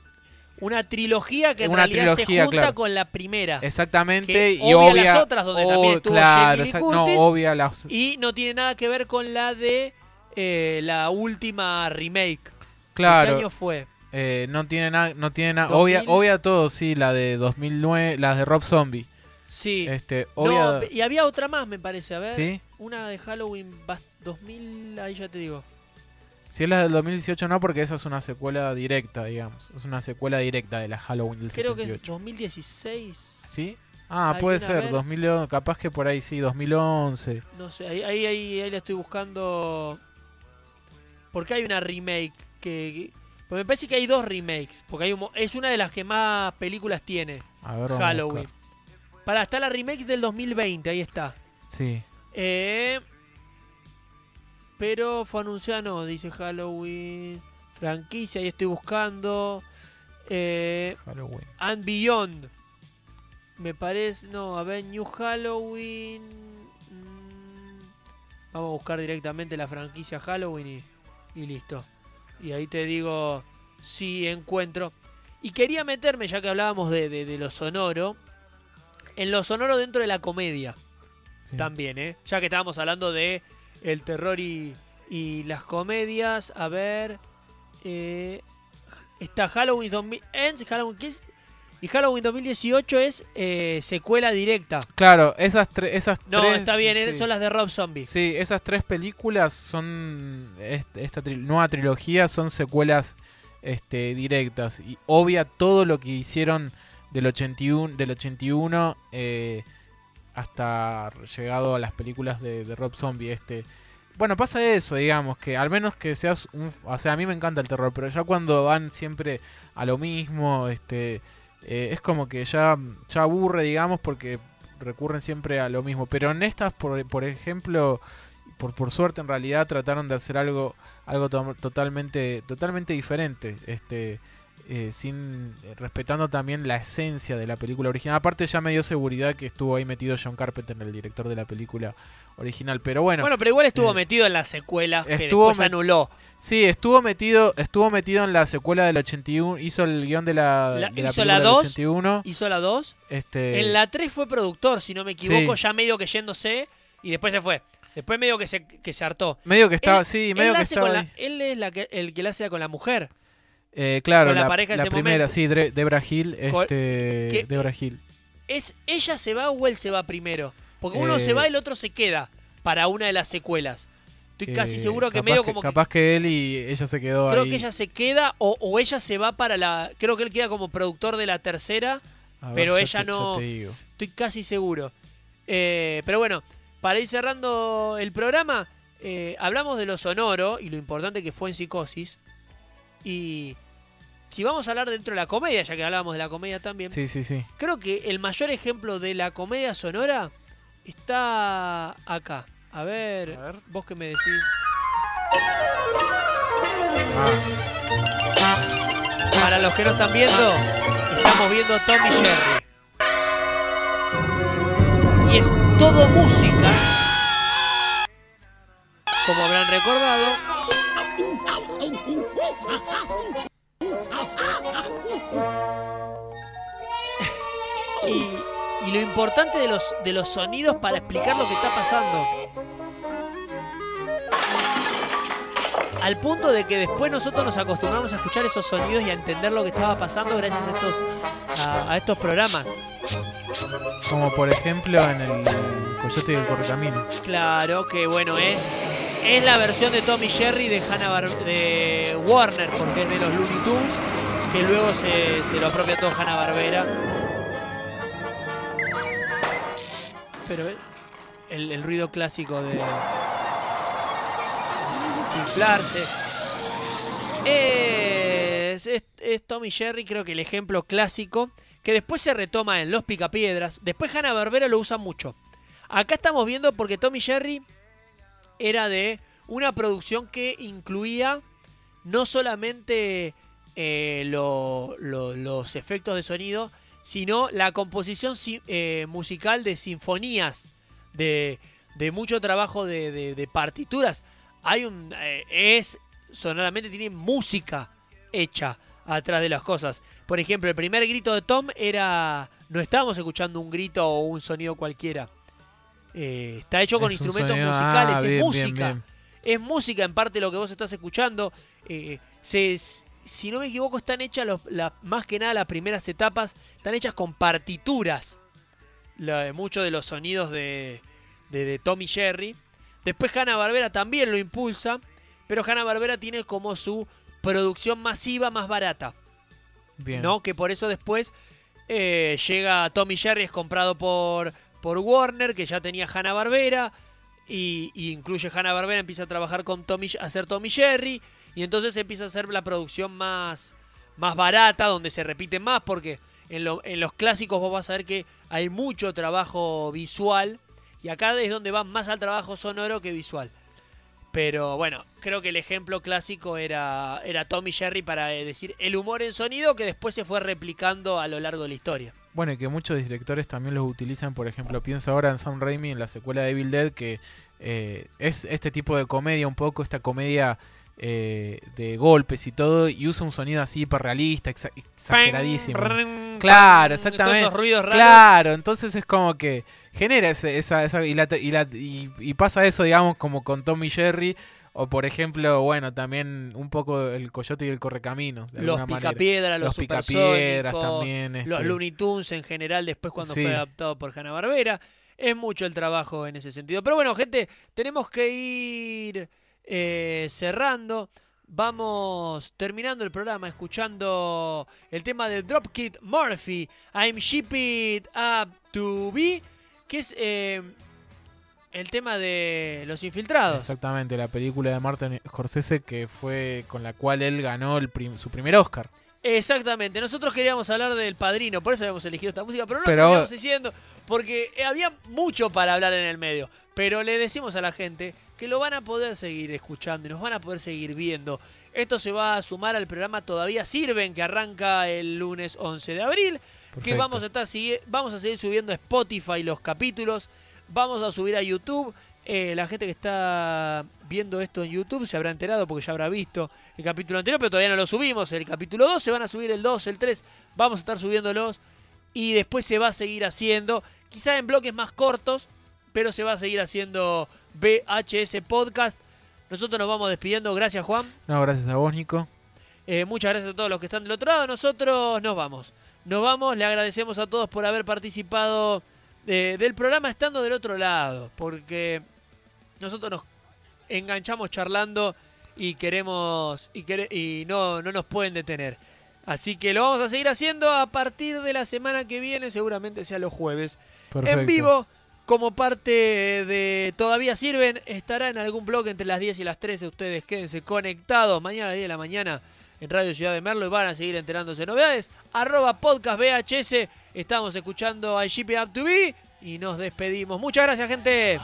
una trilogía que en Una realidad trilogía, se junta claro. con la primera. Exactamente, Que y obvia obvia las otras donde oh, también estuvo claro, Jamie no, obvia las- y no tiene nada que ver con la de eh, la última remake. Claro. ¿De qué año fue? Eh, no tiene nada, no tiene nada, 2000. obvia, obvia todo, sí, la de 2009, las de Rob Zombie. Sí. Este, No, y había otra más, me parece. A ver. ¿Sí? Una de Halloween bas- 2000, ahí ya te digo. si es la del 2018 no, porque esa es una secuela directa, digamos. Es una secuela directa de la Halloween del Creo que 78. es 2016. ¿Sí? Ah, puede ser, ver. 2011, capaz que por ahí sí, 2011. No sé, ahí, ahí, ahí, ahí la estoy buscando. Porque hay una remake que. Pues me parece que hay dos remakes. Porque hay un es una de las que más películas tiene. A ver, vamos Halloween. Para, está la remake del 2020, ahí está. Sí. Eh, pero fue anunciada, no, dice Halloween. Franquicia, ahí estoy buscando. Eh, Halloween. And Beyond. Me parece. No, a ver, New Halloween. mm, Vamos a buscar directamente la franquicia Halloween y, y listo. Y ahí te digo si encuentro. Y quería meterme, ya que hablábamos de, de- de lo sonoro, en lo sonoro dentro de la comedia. También, ¿eh? Ya que estábamos hablando de el terror y, y las comedias. A ver. eh, está Halloween 2000 Ends, Halloween Kills. Y Halloween 2018 es eh, secuela directa. Claro, esas, tre- esas No, tres. está bien, sí. son las de Rob Zombie. Sí, esas tres películas son. est- Esta tri- nueva trilogía son secuelas este, directas. Y obvia todo lo que hicieron del 81, del 81 eh, hasta llegado a las películas de, de Rob Zombie. Este. Bueno, pasa eso, digamos, que al menos que seas un... O sea, a mí me encanta el terror, pero ya cuando van siempre a lo mismo, este... eh, es como que ya, ya aburre, digamos, porque recurren siempre a lo mismo. Pero en estas, por, por ejemplo, por, por suerte en realidad trataron de hacer algo, algo to- totalmente, totalmente diferente. Este, eh, sin respetando también la esencia de la película original. Aparte ya me dio seguridad que estuvo ahí metido John Carpenter, el director de la película original. Pero bueno. Bueno, pero igual estuvo eh, metido en la secuela que estuvo después anuló. Sí, estuvo metido, estuvo metido en la secuela del 81, hizo el guion de la, La- de la hizo película la del 2, 81. hizo la 2. Este, En la 3 fue productor, si no me equivoco, Sí. ya medio que yéndose y después se fue. Después medio que se, que se hartó. Medio que estaba- Él- sí, medio que estaba la- él es la que, el que la hace con la mujer. Eh, claro, con la la, pareja de la ese primera, momento. sí, Debra Hill, este, que- Debra Hill. ¿Es ella se va o él se va primero? Porque uno se Eh, va y el otro se queda para una de las secuelas. Estoy casi Eh, seguro que medio como que- capaz que él y ella se quedó creo ahí. que ella se queda o, o ella se va para la creo que él queda como productor de la tercera ver, pero ella te- no estoy casi seguro Eh, pero bueno para ir cerrando el programa eh, hablamos de lo sonoro y lo importante que fue en psicosis y si vamos a hablar dentro de la comedia ya que hablábamos de la comedia también Sí, sí, sí. creo que el mayor ejemplo de la comedia sonora está acá a ver, vos que me decís Para los que no están viendo, estamos viendo Tom y Jerry. Y es todo música. Como habrán recordado. Y, lo importante de los, de los sonidos para explicar lo que está pasando. Al punto de que después nosotros nos acostumbramos a escuchar esos sonidos y a entender lo que estaba pasando gracias a estos, a, a estos programas. Como por ejemplo en el Coyote del Correcamino. Claro que bueno, es, es la versión de Tommy Jerry de Hanna Bar- de Warner, porque es de los Looney Tunes, que luego se, se lo apropia todo Hanna Barbera. Pero eh, el, el ruido clásico de desinflarse. Es, es, es Tommy Jerry, creo que el ejemplo clásico, que después se retoma en Los Picapiedras. Después Hanna Barbera lo usa mucho. Acá estamos viendo porque Tommy Jerry era de una producción que incluía no solamente eh, lo- lo- los efectos de sonido, sino la composición si- eh, musical de sinfonías, de, mucho trabajo de partituras. Hay un. eh, es. Sonoramente tiene música hecha atrás de las cosas. Por ejemplo, el primer grito de Tom era. No estábamos escuchando un grito o un sonido cualquiera. Eh, está hecho con Es instrumentos sonido- musicales, ah, es bien, música. bien. Es música en parte lo que vos estás escuchando. Eh, se, si no me equivoco, están hechas los- la- más que nada las primeras etapas, están hechas con partituras. La- muchos de los sonidos de, de, de Tommy Jerry. Después Hanna Barbera también lo impulsa, pero Hanna Barbera tiene como su producción masiva más barata. Bien. ¿no? Que por eso después eh, llega Tommy Jerry, es comprado por, por Warner, que ya tenía Hanna Barbera. Y, y incluye Hanna Barbera, empieza a trabajar con Tommy, a hacer Tommy Jerry. Y entonces empieza a hacer la producción más, más barata, donde se repite más, porque En, lo- en los clásicos vos vas a ver que hay mucho trabajo visual y acá es donde va más al trabajo sonoro que visual. Pero bueno, creo que el ejemplo clásico era, era Tommy Jerry para eh, decir el humor en sonido que después se fue replicando a lo largo de la historia. Bueno, y que muchos directores también los utilizan, por ejemplo, pienso ahora en Sam Raimi en la secuela de Evil Dead, que eh, es este tipo de comedia, un poco esta comedia eh, de golpes y todo, y usa un sonido así hiperrealista, exa- exageradísimo. Pang, claro, pang, todos exactamente. esos ruidos raros. Claro, entonces es como que genera ese- esa, esa- y, la te- y, la- y- y pasa eso, digamos, como con Tommy Jerry. O por ejemplo, bueno, también un poco el coyote y el correcaminos. De Los picapiedras, los, picapiedras supersónicos, también. los este, Looney Tunes en general, después cuando Sí. fue adaptado por Hanna Barbera. Es mucho el trabajo en ese sentido. Pero bueno, gente, tenemos que ir eh, cerrando. Vamos terminando el programa escuchando el tema de Dropkick Murphy, I'm Ship It Up to Be, que es eh, el tema de Los Infiltrados. Exactamente, la película de Martin Scorsese que fue con la cual él ganó el prim- su primer Oscar. Exactamente, nosotros queríamos hablar del padrino, por eso habíamos elegido esta música, pero no Pero- lo terminamos diciendo, porque eh, había mucho para hablar en el medio. Pero le decimos a la gente que lo van a poder seguir escuchando y nos van a poder seguir viendo. Esto se va a sumar al programa Todavía Sirven, que arranca el lunes 11 de abril. Que vamos a, estar, vamos a seguir subiendo a Spotify los capítulos. Vamos a subir a YouTube. Eh, la gente que está viendo esto en YouTube se habrá enterado porque ya habrá visto el capítulo anterior, pero todavía no lo subimos. El capítulo 2 se van a subir el 2, el 3. Vamos a estar subiéndolos y después se va a seguir haciendo, quizá en bloques más cortos, pero se va a seguir haciendo VHS Podcast. Nosotros nos vamos despidiendo. Gracias, Juan. No, gracias a vos, Nico. Eh, muchas gracias a todos los que están del otro lado. Nosotros nos vamos. Nos vamos. Le agradecemos a todos por haber participado eh, del programa estando del otro lado. Porque nosotros nos enganchamos charlando y queremos y, no, no nos pueden detener. Así que lo vamos a seguir haciendo a partir de la semana que viene, seguramente sea los jueves. Perfecto. En vivo, como parte de Todavía Sirven, estará en algún blog entre las 10 y las 13. Ustedes quédense conectados mañana a las 10 de la mañana en Radio Ciudad de Merlo y van a seguir enterándose de novedades. Arroba podcast VHS. Estamos escuchando a It Up to y nos despedimos. Muchas gracias, gente.